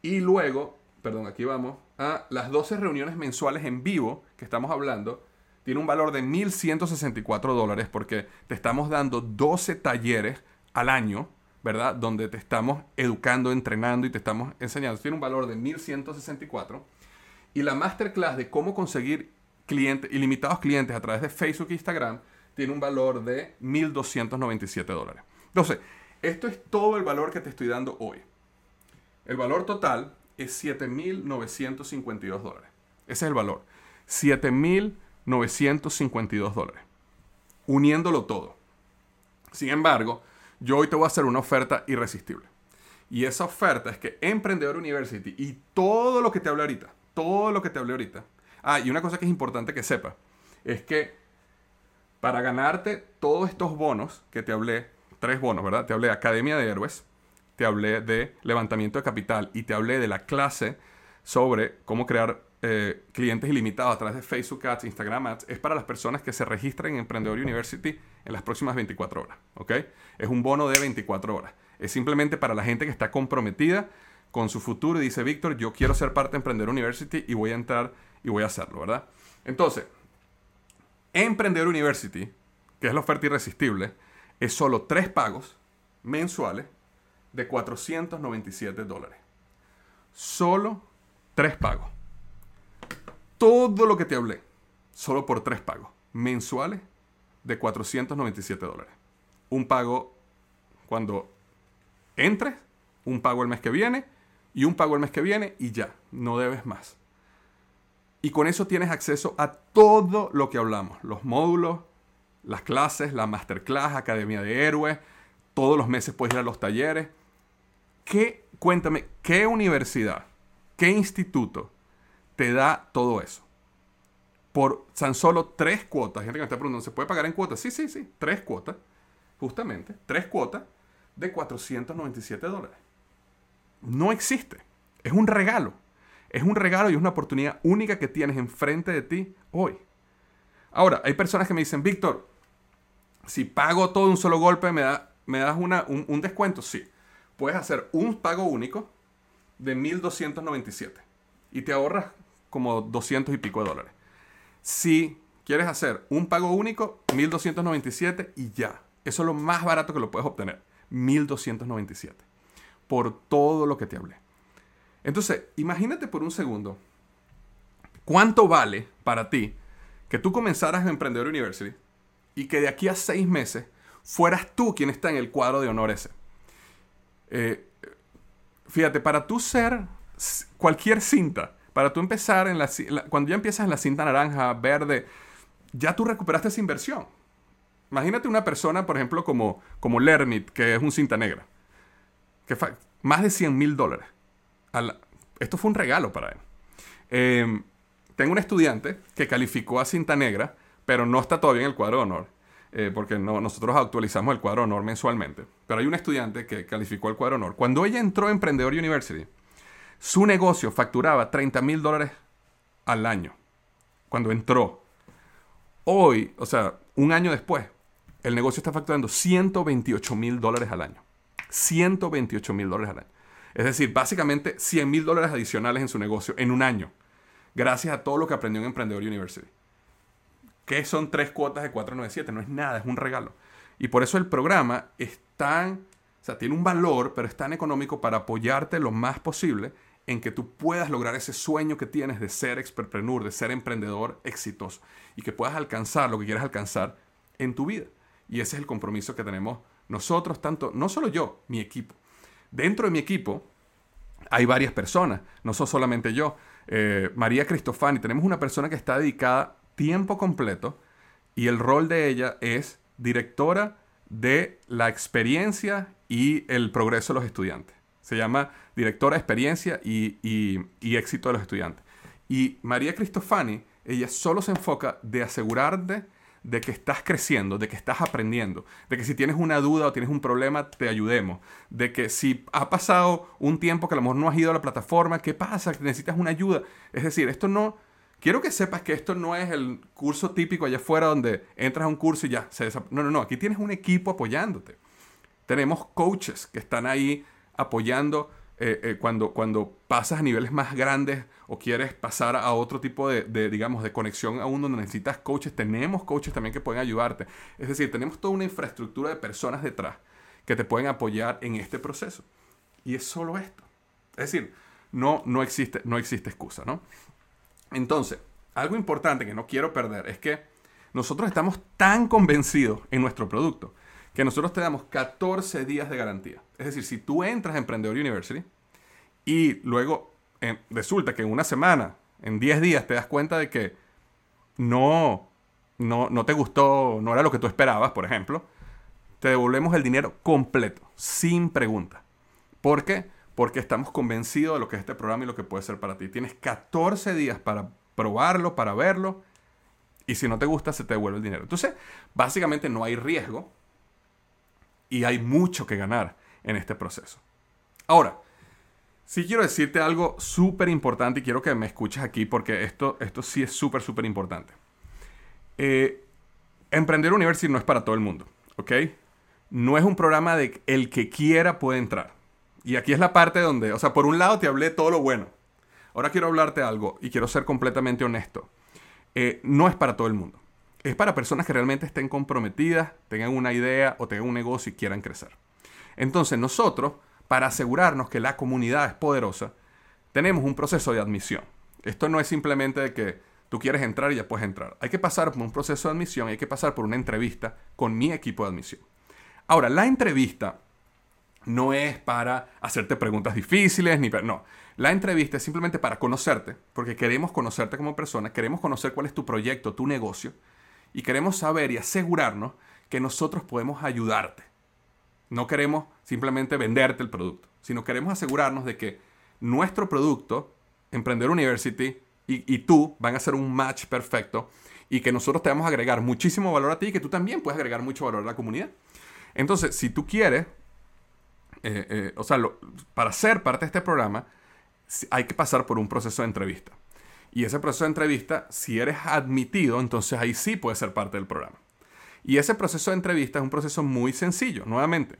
Y luego, perdón, aquí vamos, a las 12 reuniones mensuales en vivo que estamos hablando, tiene un valor de 1.164 dólares porque te estamos dando 12 talleres al año, ¿verdad? Donde te estamos educando, entrenando y te estamos enseñando. Tiene un valor de 1.164. Y la masterclass de cómo conseguir clientes, ilimitados clientes a través de Facebook e Instagram, tiene un valor de 1.297 dólares. Entonces, esto es todo el valor que te estoy dando hoy. El valor total es 7.952 dólares. Ese es el valor. 7.952 dólares. Uniéndolo todo. Sin embargo, yo hoy te voy a hacer una oferta irresistible. Y esa oferta es que Emprendedor University y todo lo que te hablé ahorita, todo lo que te hablé ahorita. Ah, y una cosa que es importante que sepas, es que para ganarte todos estos bonos que te hablé, tres bonos, ¿verdad? Te hablé de Academia de Héroes, te hablé de levantamiento de capital y te hablé de la clase sobre cómo crear eh, clientes ilimitados a través de Facebook Ads, Instagram Ads. Es para las personas que se registren en Emprendedor University en las próximas 24 horas, ¿ok? Es un bono de 24 horas. Es simplemente para la gente que está comprometida con su futuro y dice, Víctor, yo quiero ser parte de Emprendedor University y voy a entrar y voy a hacerlo, ¿verdad? Entonces, Emprendedor University, que es la oferta irresistible, es solo tres pagos mensuales de 497 dólares. Solo tres pagos. Todo lo que te hablé, solo por tres pagos mensuales de 497 dólares. Un pago cuando entres, un pago el mes que viene y un pago el mes que viene y ya, no debes más. Y con eso tienes acceso a todo lo que hablamos, los módulos, las clases, la masterclass, Academia de Héroes, todos los meses puedes ir a los talleres. ¿Qué, cuéntame, qué universidad, qué instituto te da todo eso? Por tan solo tres cuotas. Gente que me está preguntando, ¿se puede pagar en cuotas? Sí, sí, sí, tres cuotas, justamente, tres cuotas de 497 dólares. No existe. Es un regalo. Es un regalo y es una oportunidad única que tienes enfrente de ti hoy. Ahora, hay personas que me dicen, Víctor, si pago todo un solo golpe, ¿me, da, me das una, un, descuento? Sí. Puedes hacer un pago único de 1.297 y te ahorras como 200 y pico de dólares. Si quieres hacer un pago único, 1.297 y ya. Eso es lo más barato que lo puedes obtener. 1.297. Por todo lo que te hablé. Entonces, imagínate por un segundo, ¿cuánto vale para ti que tú comenzaras en Emprendedor University y que de aquí a seis meses fueras tú quien está en el cuadro de honor ese? Eh, fíjate, para tú ser cualquier cinta, para tú empezar en la, cuando ya empiezas en la cinta naranja, verde, ya tú recuperaste esa inversión. Imagínate una persona, por ejemplo, como, como Lernit, que es un cinta negra, que más de 100 mil dólares esto fue un regalo para él. Em, tengo un estudiante que calificó a cinta negra, pero no está todavía en el cuadro de honor, eh, porque no, nosotros actualizamos el cuadro de honor mensualmente. Pero hay un estudiante que calificó el cuadro de honor. Cuando ella entró a Emprendedor University, su negocio facturaba 30 mil dólares al año. Cuando entró. Hoy, o sea, un año después, el negocio está facturando 128 mil dólares al año. 128 mil dólares al año. Es decir, básicamente 100 mil dólares adicionales en su negocio en un año, gracias a todo lo que aprendió en Emprendedor University. ¿Qué son tres cuotas de 497? No es nada, es un regalo. Y por eso el programa es tan, o sea, tiene un valor, pero es tan económico para apoyarte lo más posible en que tú puedas lograr ese sueño que tienes de ser expertpreneur, de ser emprendedor exitoso y que puedas alcanzar lo que quieras alcanzar en tu vida. Y ese es el compromiso que tenemos nosotros, tanto, no solo yo, mi equipo. Dentro de mi equipo hay varias personas, no soy solamente yo. Eh, María Cristofani, tenemos una persona que está dedicada tiempo completo y el rol de ella es directora de la experiencia y el progreso de los estudiantes. Se llama directora de experiencia y, y éxito de los estudiantes. Y María Cristofani, ella solo se enfoca de asegurarte de que estás creciendo, de que estás aprendiendo, de que si tienes una duda o tienes un problema, te ayudemos, de que si ha pasado un tiempo que a lo mejor no has ido a la plataforma, ¿qué pasa? Necesitas una ayuda. Es decir, esto no... Quiero que sepas que esto no es el curso típico allá afuera donde entras a un curso y ya se No, no, no. Aquí tienes un equipo apoyándote. Tenemos coaches que están ahí apoyando eh, eh, cuando, cuando pasas a niveles más grandes o quieres pasar a otro tipo de, digamos, de conexión aún donde necesitas coaches, tenemos coaches también que pueden ayudarte. Es decir, tenemos toda una infraestructura de personas detrás que te pueden apoyar en este proceso. Y es solo esto. Es decir, no, no, existe, no existe excusa, ¿no? Entonces, algo importante que no quiero perder es que nosotros estamos tan convencidos en nuestro producto que nosotros te damos 14 días de garantía. Es decir, si tú entras a Emprendedor University y luego resulta que en una semana, en 10 días, te das cuenta de que no, no, no te gustó, no era lo que tú esperabas, por ejemplo, te devolvemos el dinero completo, sin pregunta. ¿Por qué? Porque estamos convencidos de lo que es este programa y lo que puede ser para ti. Tienes 14 días para probarlo, para verlo, y si no te gusta, se te devuelve el dinero. Entonces, básicamente no hay riesgo y hay mucho que ganar en este proceso. Ahora, sí quiero decirte algo súper importante y quiero que me escuches aquí porque esto, esto sí es súper, súper importante. Eh, Emprender University no es para todo el mundo, ¿ok? No es un programa de el que quiera puede entrar. Y aquí es la parte donde, o sea, por un lado te hablé todo lo bueno. Ahora quiero hablarte algo y quiero ser completamente honesto. Eh, no es para todo el mundo es para personas que realmente estén comprometidas, tengan una idea o tengan un negocio y quieran crecer. Entonces nosotros, para asegurarnos que la comunidad es poderosa, tenemos un proceso de admisión. Esto no es simplemente de que tú quieres entrar y ya puedes entrar. Hay que pasar por un proceso de admisión y hay que pasar por una entrevista con mi equipo de admisión. Ahora, la entrevista no es para hacerte preguntas difíciles, ni no. La entrevista es simplemente para conocerte, porque queremos conocerte como persona, queremos conocer cuál es tu proyecto, tu negocio, y queremos saber y asegurarnos que nosotros podemos ayudarte. No queremos simplemente venderte el producto, sino queremos asegurarnos de que nuestro producto, Emprender University, y, y tú van a ser un match perfecto y que nosotros te vamos a agregar muchísimo valor a ti y que tú también puedes agregar mucho valor a la comunidad. Entonces, si tú quieres, eh, eh, o sea, para ser parte de este programa, hay que pasar por un proceso de entrevista. Y ese proceso de entrevista, si eres admitido, entonces ahí sí puedes ser parte del programa. Y ese proceso de entrevista es un proceso muy sencillo, nuevamente.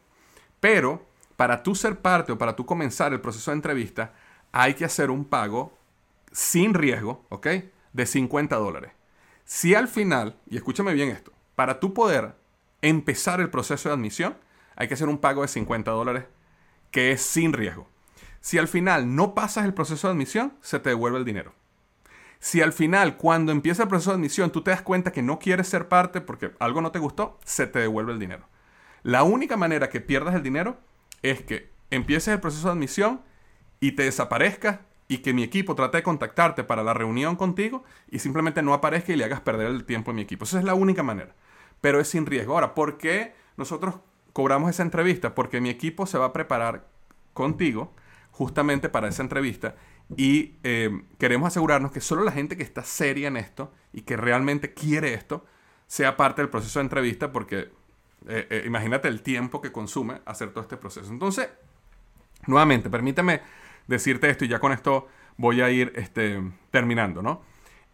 Pero para tú ser parte o para tú comenzar el proceso de entrevista, hay que hacer un pago sin riesgo, ¿ok? De 50 dólares. Si al final, y escúchame bien esto, para tú poder empezar el proceso de admisión, hay que hacer un pago de 50 dólares que es sin riesgo. Si al final no pasas el proceso de admisión, se te devuelve el dinero. Si al final, cuando empieza el proceso de admisión, tú te das cuenta que no quieres ser parte porque algo no te gustó, se te devuelve el dinero. La única manera que pierdas el dinero es que empieces el proceso de admisión y te desaparezcas y que mi equipo trate de contactarte para la reunión contigo y simplemente no aparezca y le hagas perder el tiempo a mi equipo. Esa es la única manera. Pero es sin riesgo. Ahora, ¿por qué nosotros cobramos esa entrevista? Porque mi equipo se va a preparar contigo justamente para esa entrevista y eh, queremos asegurarnos que solo la gente que está seria en esto y que realmente quiere esto sea parte del proceso de entrevista porque eh, eh, imagínate el tiempo que consume hacer todo este proceso. Entonces, nuevamente, permíteme decirte esto y ya con esto voy a ir este, terminando, ¿no?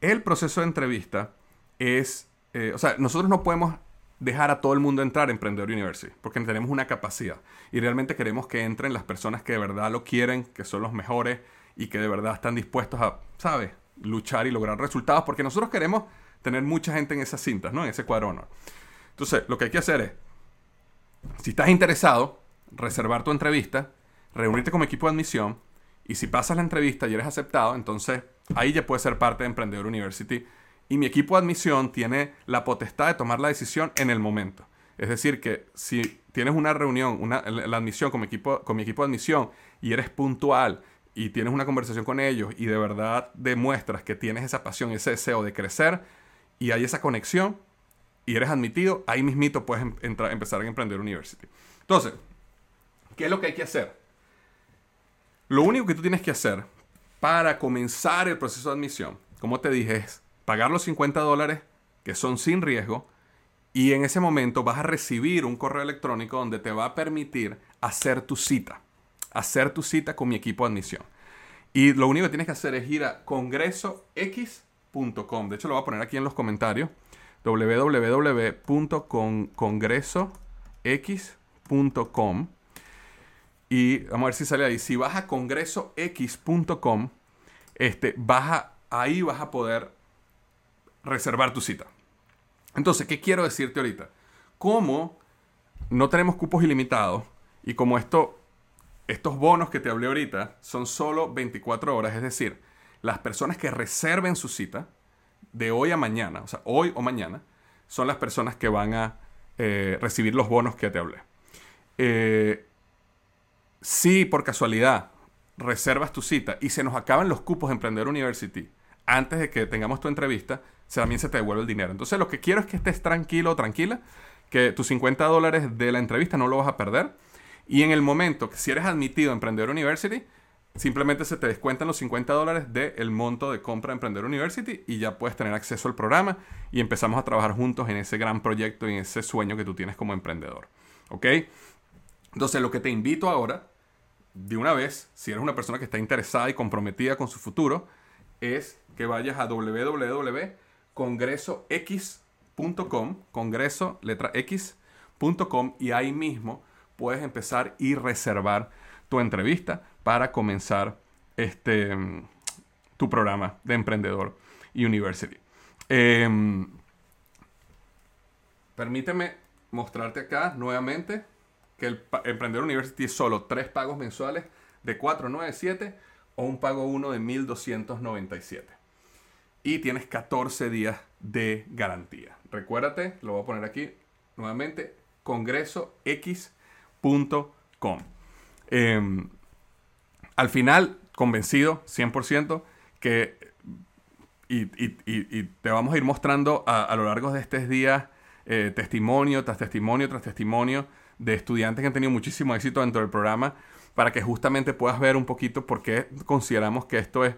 El proceso de entrevista es, o sea, nosotros no podemos dejar a todo el mundo entrar a Emprendedor University, porque tenemos una capacidad y realmente queremos que entren las personas que de verdad lo quieren, que son los mejores y que de verdad están dispuestos a, ¿sabes?, luchar y lograr resultados, porque nosotros queremos tener mucha gente en esas cintas, ¿no? En ese cuadro honor. Entonces, lo que hay que hacer es, si estás interesado, reservar tu entrevista, reunirte como equipo de admisión, y si pasas la entrevista y eres aceptado, entonces ahí ya puedes ser parte de Emprendedor University y mi equipo de admisión tiene la potestad de tomar la decisión en el momento. Es decir, que si tienes una reunión, una, la admisión con mi, equipo, con mi equipo de admisión y eres puntual y tienes una conversación con ellos y de verdad demuestras que tienes esa pasión, ese deseo de crecer y hay esa conexión y eres admitido, ahí mismito puedes em, entrar, empezar a Emprender University. Entonces, ¿qué es lo que hay que hacer? Lo único que tú tienes que hacer para comenzar el proceso de admisión, como te dije, es pagar los 50 dólares que son sin riesgo y en ese momento vas a recibir un correo electrónico donde te va a permitir hacer tu cita, hacer tu cita con mi equipo de admisión. Y lo único que tienes que hacer es ir a congresox.com. De hecho, lo voy a poner aquí en los comentarios. www.congresox.com. Y vamos a ver si sale ahí. Si vas a congresox.com, este, vas ahí vas a poder reservar tu cita. Entonces, ¿qué quiero decirte ahorita? Como no tenemos cupos ilimitados y como esto, estos bonos que te hablé ahorita son solo 24 horas, es decir, las personas que reserven su cita de hoy a mañana, o sea, hoy o mañana, son las personas que van a eh, recibir los bonos que te hablé. Eh, si por casualidad reservas tu cita y se nos acaban los cupos de Emprender University antes de que tengamos tu entrevista, también se te devuelve el dinero. Entonces lo que quiero es que estés tranquilo tranquila, que tus 50 dólares de la entrevista no lo vas a perder. Y en el momento que si eres admitido a Emprender University, simplemente se te descuentan los 50 dólares del monto de compra de Emprender University y ya puedes tener acceso al programa y empezamos a trabajar juntos en ese gran proyecto y en ese sueño que tú tienes como emprendedor. ¿Ok? Entonces lo que te invito ahora, de una vez, si eres una persona que está interesada y comprometida con su futuro, es que vayas a www.congresox.com, congreso letra x.com y ahí mismo puedes empezar y reservar tu entrevista para comenzar este tu programa de emprendedor University. Em, permíteme mostrarte acá nuevamente que el Emprendedor University es solo tres pagos mensuales de 497 o un pago uno de 1297 y tienes 14 días de garantía. Recuérdate, lo voy a poner aquí nuevamente, congresox.com. Em, al final, convencido 100% que, y, te vamos a ir mostrando a, lo largo de estos días eh, testimonio tras testimonio tras testimonio de estudiantes que han tenido muchísimo éxito dentro del programa para que justamente puedas ver un poquito por qué consideramos que esto es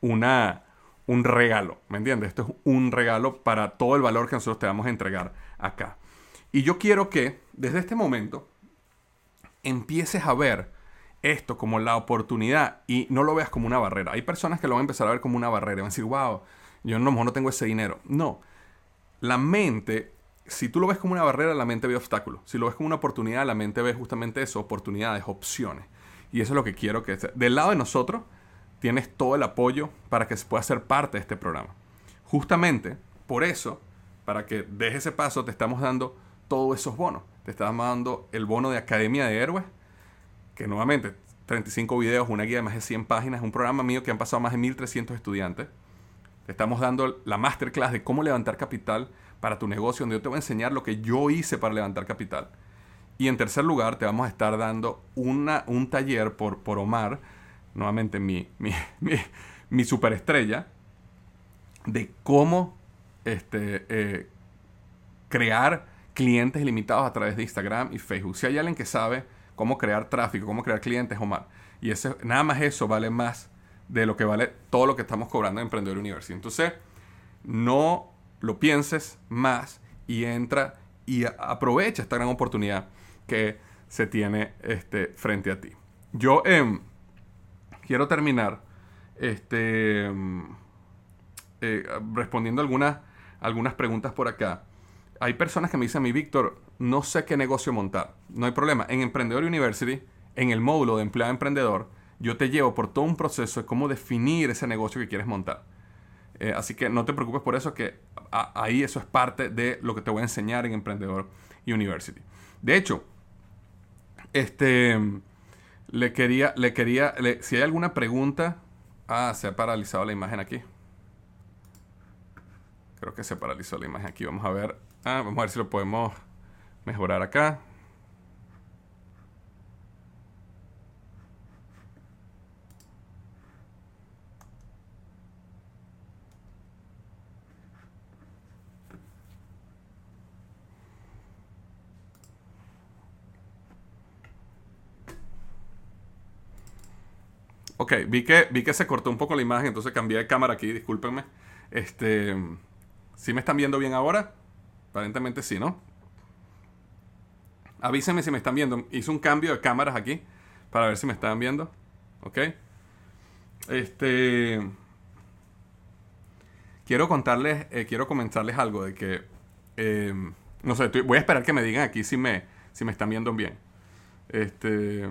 una, un regalo, ¿me entiendes? Esto es un regalo para todo el valor que nosotros te vamos a entregar acá. Y yo quiero que desde este momento empieces a ver esto como la oportunidad y no lo veas como una barrera. Hay personas que lo van a empezar a ver como una barrera y van a decir, wow, yo no, no tengo ese dinero. No, la mente, si tú lo ves como una barrera, la mente ve obstáculos. Si lo ves como una oportunidad, la mente ve justamente eso, oportunidades, opciones. Y eso es lo que quiero que... Del lado de nosotros, tienes todo el apoyo para que se pueda ser parte de este programa. Justamente por eso, para que dejes ese paso, te estamos dando todos esos bonos. Te estamos dando el bono de Academia de Héroes, que nuevamente 35 videos, una guía de más de 100 páginas, un programa mío que han pasado más de 1.300 estudiantes. Te estamos dando la masterclass de cómo levantar capital para tu negocio, donde yo te voy a enseñar lo que yo hice para levantar capital. Y en tercer lugar, te vamos a estar dando una, un taller por, por Omar, nuevamente mi, mi, superestrella, de cómo este, eh, crear clientes ilimitados a través de Instagram y Facebook. Si hay alguien que sabe cómo crear tráfico, cómo crear clientes, Omar. Y ese, nada más eso vale más de lo que vale todo lo que estamos cobrando en Emprendedor University. Entonces, no lo pienses más y entra y aprovecha esta gran oportunidad que se tiene este, frente a ti. Yo eh, quiero terminar este, eh, respondiendo algunas, algunas preguntas por acá. Hay personas que me dicen a mí, Víctor, no sé qué negocio montar. No hay problema. En Emprendedor University, en el módulo de empleado emprendedor, yo te llevo por todo un proceso de cómo definir ese negocio que quieres montar. Eh, así que no te preocupes por eso, que ahí eso es parte de lo que te voy a enseñar en Emprendedor University. De hecho, este, le quería, le quería, si hay alguna pregunta. Ah, se ha paralizado la imagen aquí. Creo que se paralizó la imagen aquí. Vamos a ver. Ah, vamos a ver si lo podemos mejorar acá. Ok, vi que, vi que se cortó un poco la imagen, entonces cambié de cámara aquí, discúlpenme. Este, ¿Sí me están viendo bien ahora? Aparentemente sí, ¿no? Avísenme si me están viendo. Hice un cambio de cámaras aquí para ver si me están viendo. ¿Ok? Este... Quiero contarles, eh, quiero comentarles algo de que... Em, no sé, voy a esperar que me digan aquí si me, si me están viendo bien. Este...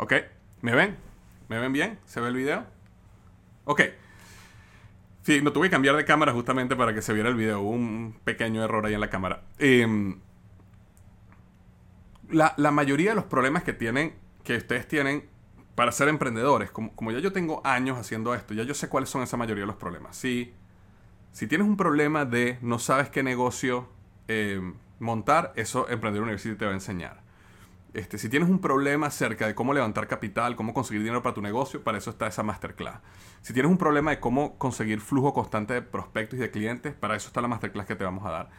¿Ok? ¿Me ven? ¿Me ven bien? ¿Se ve el video? Ok. Sí, no tuve que cambiar de cámara justamente para que se viera el video. Hubo un pequeño error ahí en la cámara. Em, la, mayoría de los problemas que tienen, que ustedes tienen para ser emprendedores, como, como, ya yo tengo años haciendo esto, ya yo sé cuáles son esa mayoría de los problemas. Si, si tienes un problema de no sabes qué negocio em, montar, eso Emprendedor University te va a enseñar. Este, si tienes un problema acerca de cómo levantar capital, cómo conseguir dinero para tu negocio, para eso está esa masterclass. Si tienes un problema de cómo conseguir flujo constante de prospectos y de clientes, para eso está la masterclass que te vamos a dar.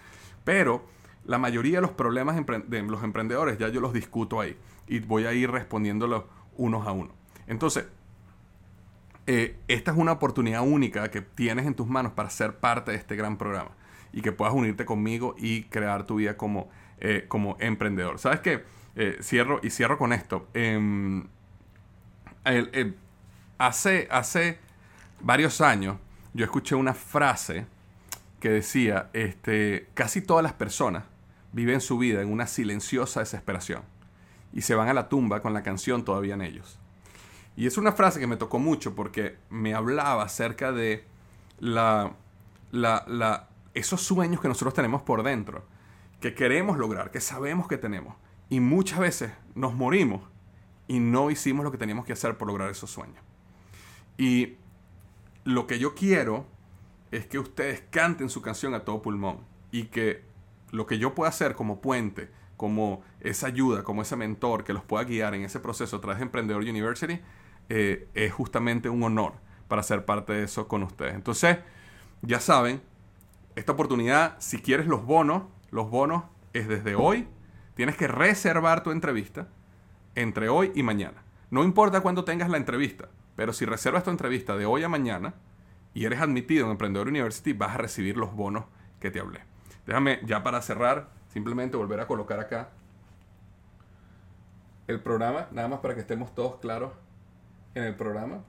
Pero la mayoría de los problemas de los emprendedores ya yo los discuto ahí y voy a ir respondiéndolos unos a uno. Entonces, eh, esta es una oportunidad única que tienes en tus manos para ser parte de este gran programa y que puedas unirte conmigo y crear tu vida como, eh, como emprendedor. ¿Sabes qué? Eh, cierro y cierro con esto. Em, hace, hace varios años yo escuché una frase que decía, este, casi todas las personas viven su vida en una silenciosa desesperación y se van a la tumba con la canción todavía en ellos. Y es una frase que me tocó mucho porque me hablaba acerca de la, la, esos sueños que nosotros tenemos por dentro, que queremos lograr, que sabemos que tenemos, y muchas veces nos morimos y no hicimos lo que teníamos que hacer por lograr esos sueños. Y lo que yo quiero es que ustedes canten su canción a todo pulmón y que lo que yo pueda hacer como puente como esa ayuda, como ese mentor que los pueda guiar en ese proceso a través de Emprendedor University, eh, es justamente un honor para ser parte de eso con ustedes. Entonces, ya saben, esta oportunidad, si quieres los bonos, los bonos es desde hoy. Tienes que reservar tu entrevista entre hoy y mañana. No importa cuándo tengas la entrevista, pero si reservas tu entrevista de hoy a mañana y eres admitido en Emprendedor University, vas a recibir los bonos que te hablé. Déjame ya para cerrar, simplemente volver a colocar acá el programa, nada más para que estemos todos claros en el programa.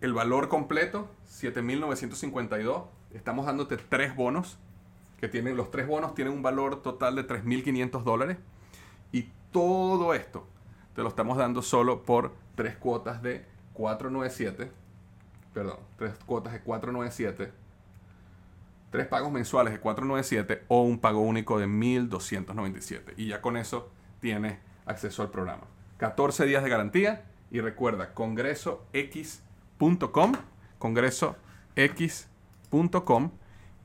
El valor completo, 7.952. Estamos dándote tres bonos, tienen, los tres bonos tienen un valor total de 3.500 dólares. Y todo esto te lo estamos dando solo por tres cuotas de 497. Perdón, tres cuotas de 497. Tres pagos mensuales de 497 o un pago único de 1297. Y ya con eso tienes acceso al programa. 14 días de garantía y recuerda congresox.com, congresox.com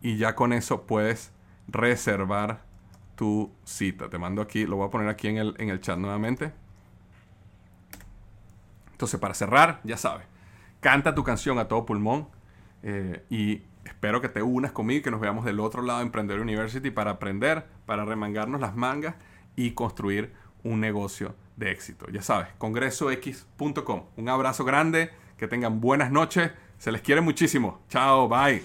y ya con eso puedes reservar tu cita. Te mando aquí, lo voy a poner aquí en el, en el chat nuevamente. Entonces, para cerrar, ya sabes, canta tu canción a todo pulmón eh, y espero que te unas conmigo y que nos veamos del otro lado de Emprender University para aprender, para remangarnos las mangas y construir un negocio de éxito. Ya sabes, congresox.com. Un abrazo grande, que tengan buenas noches, se les quiere muchísimo. Chao, bye.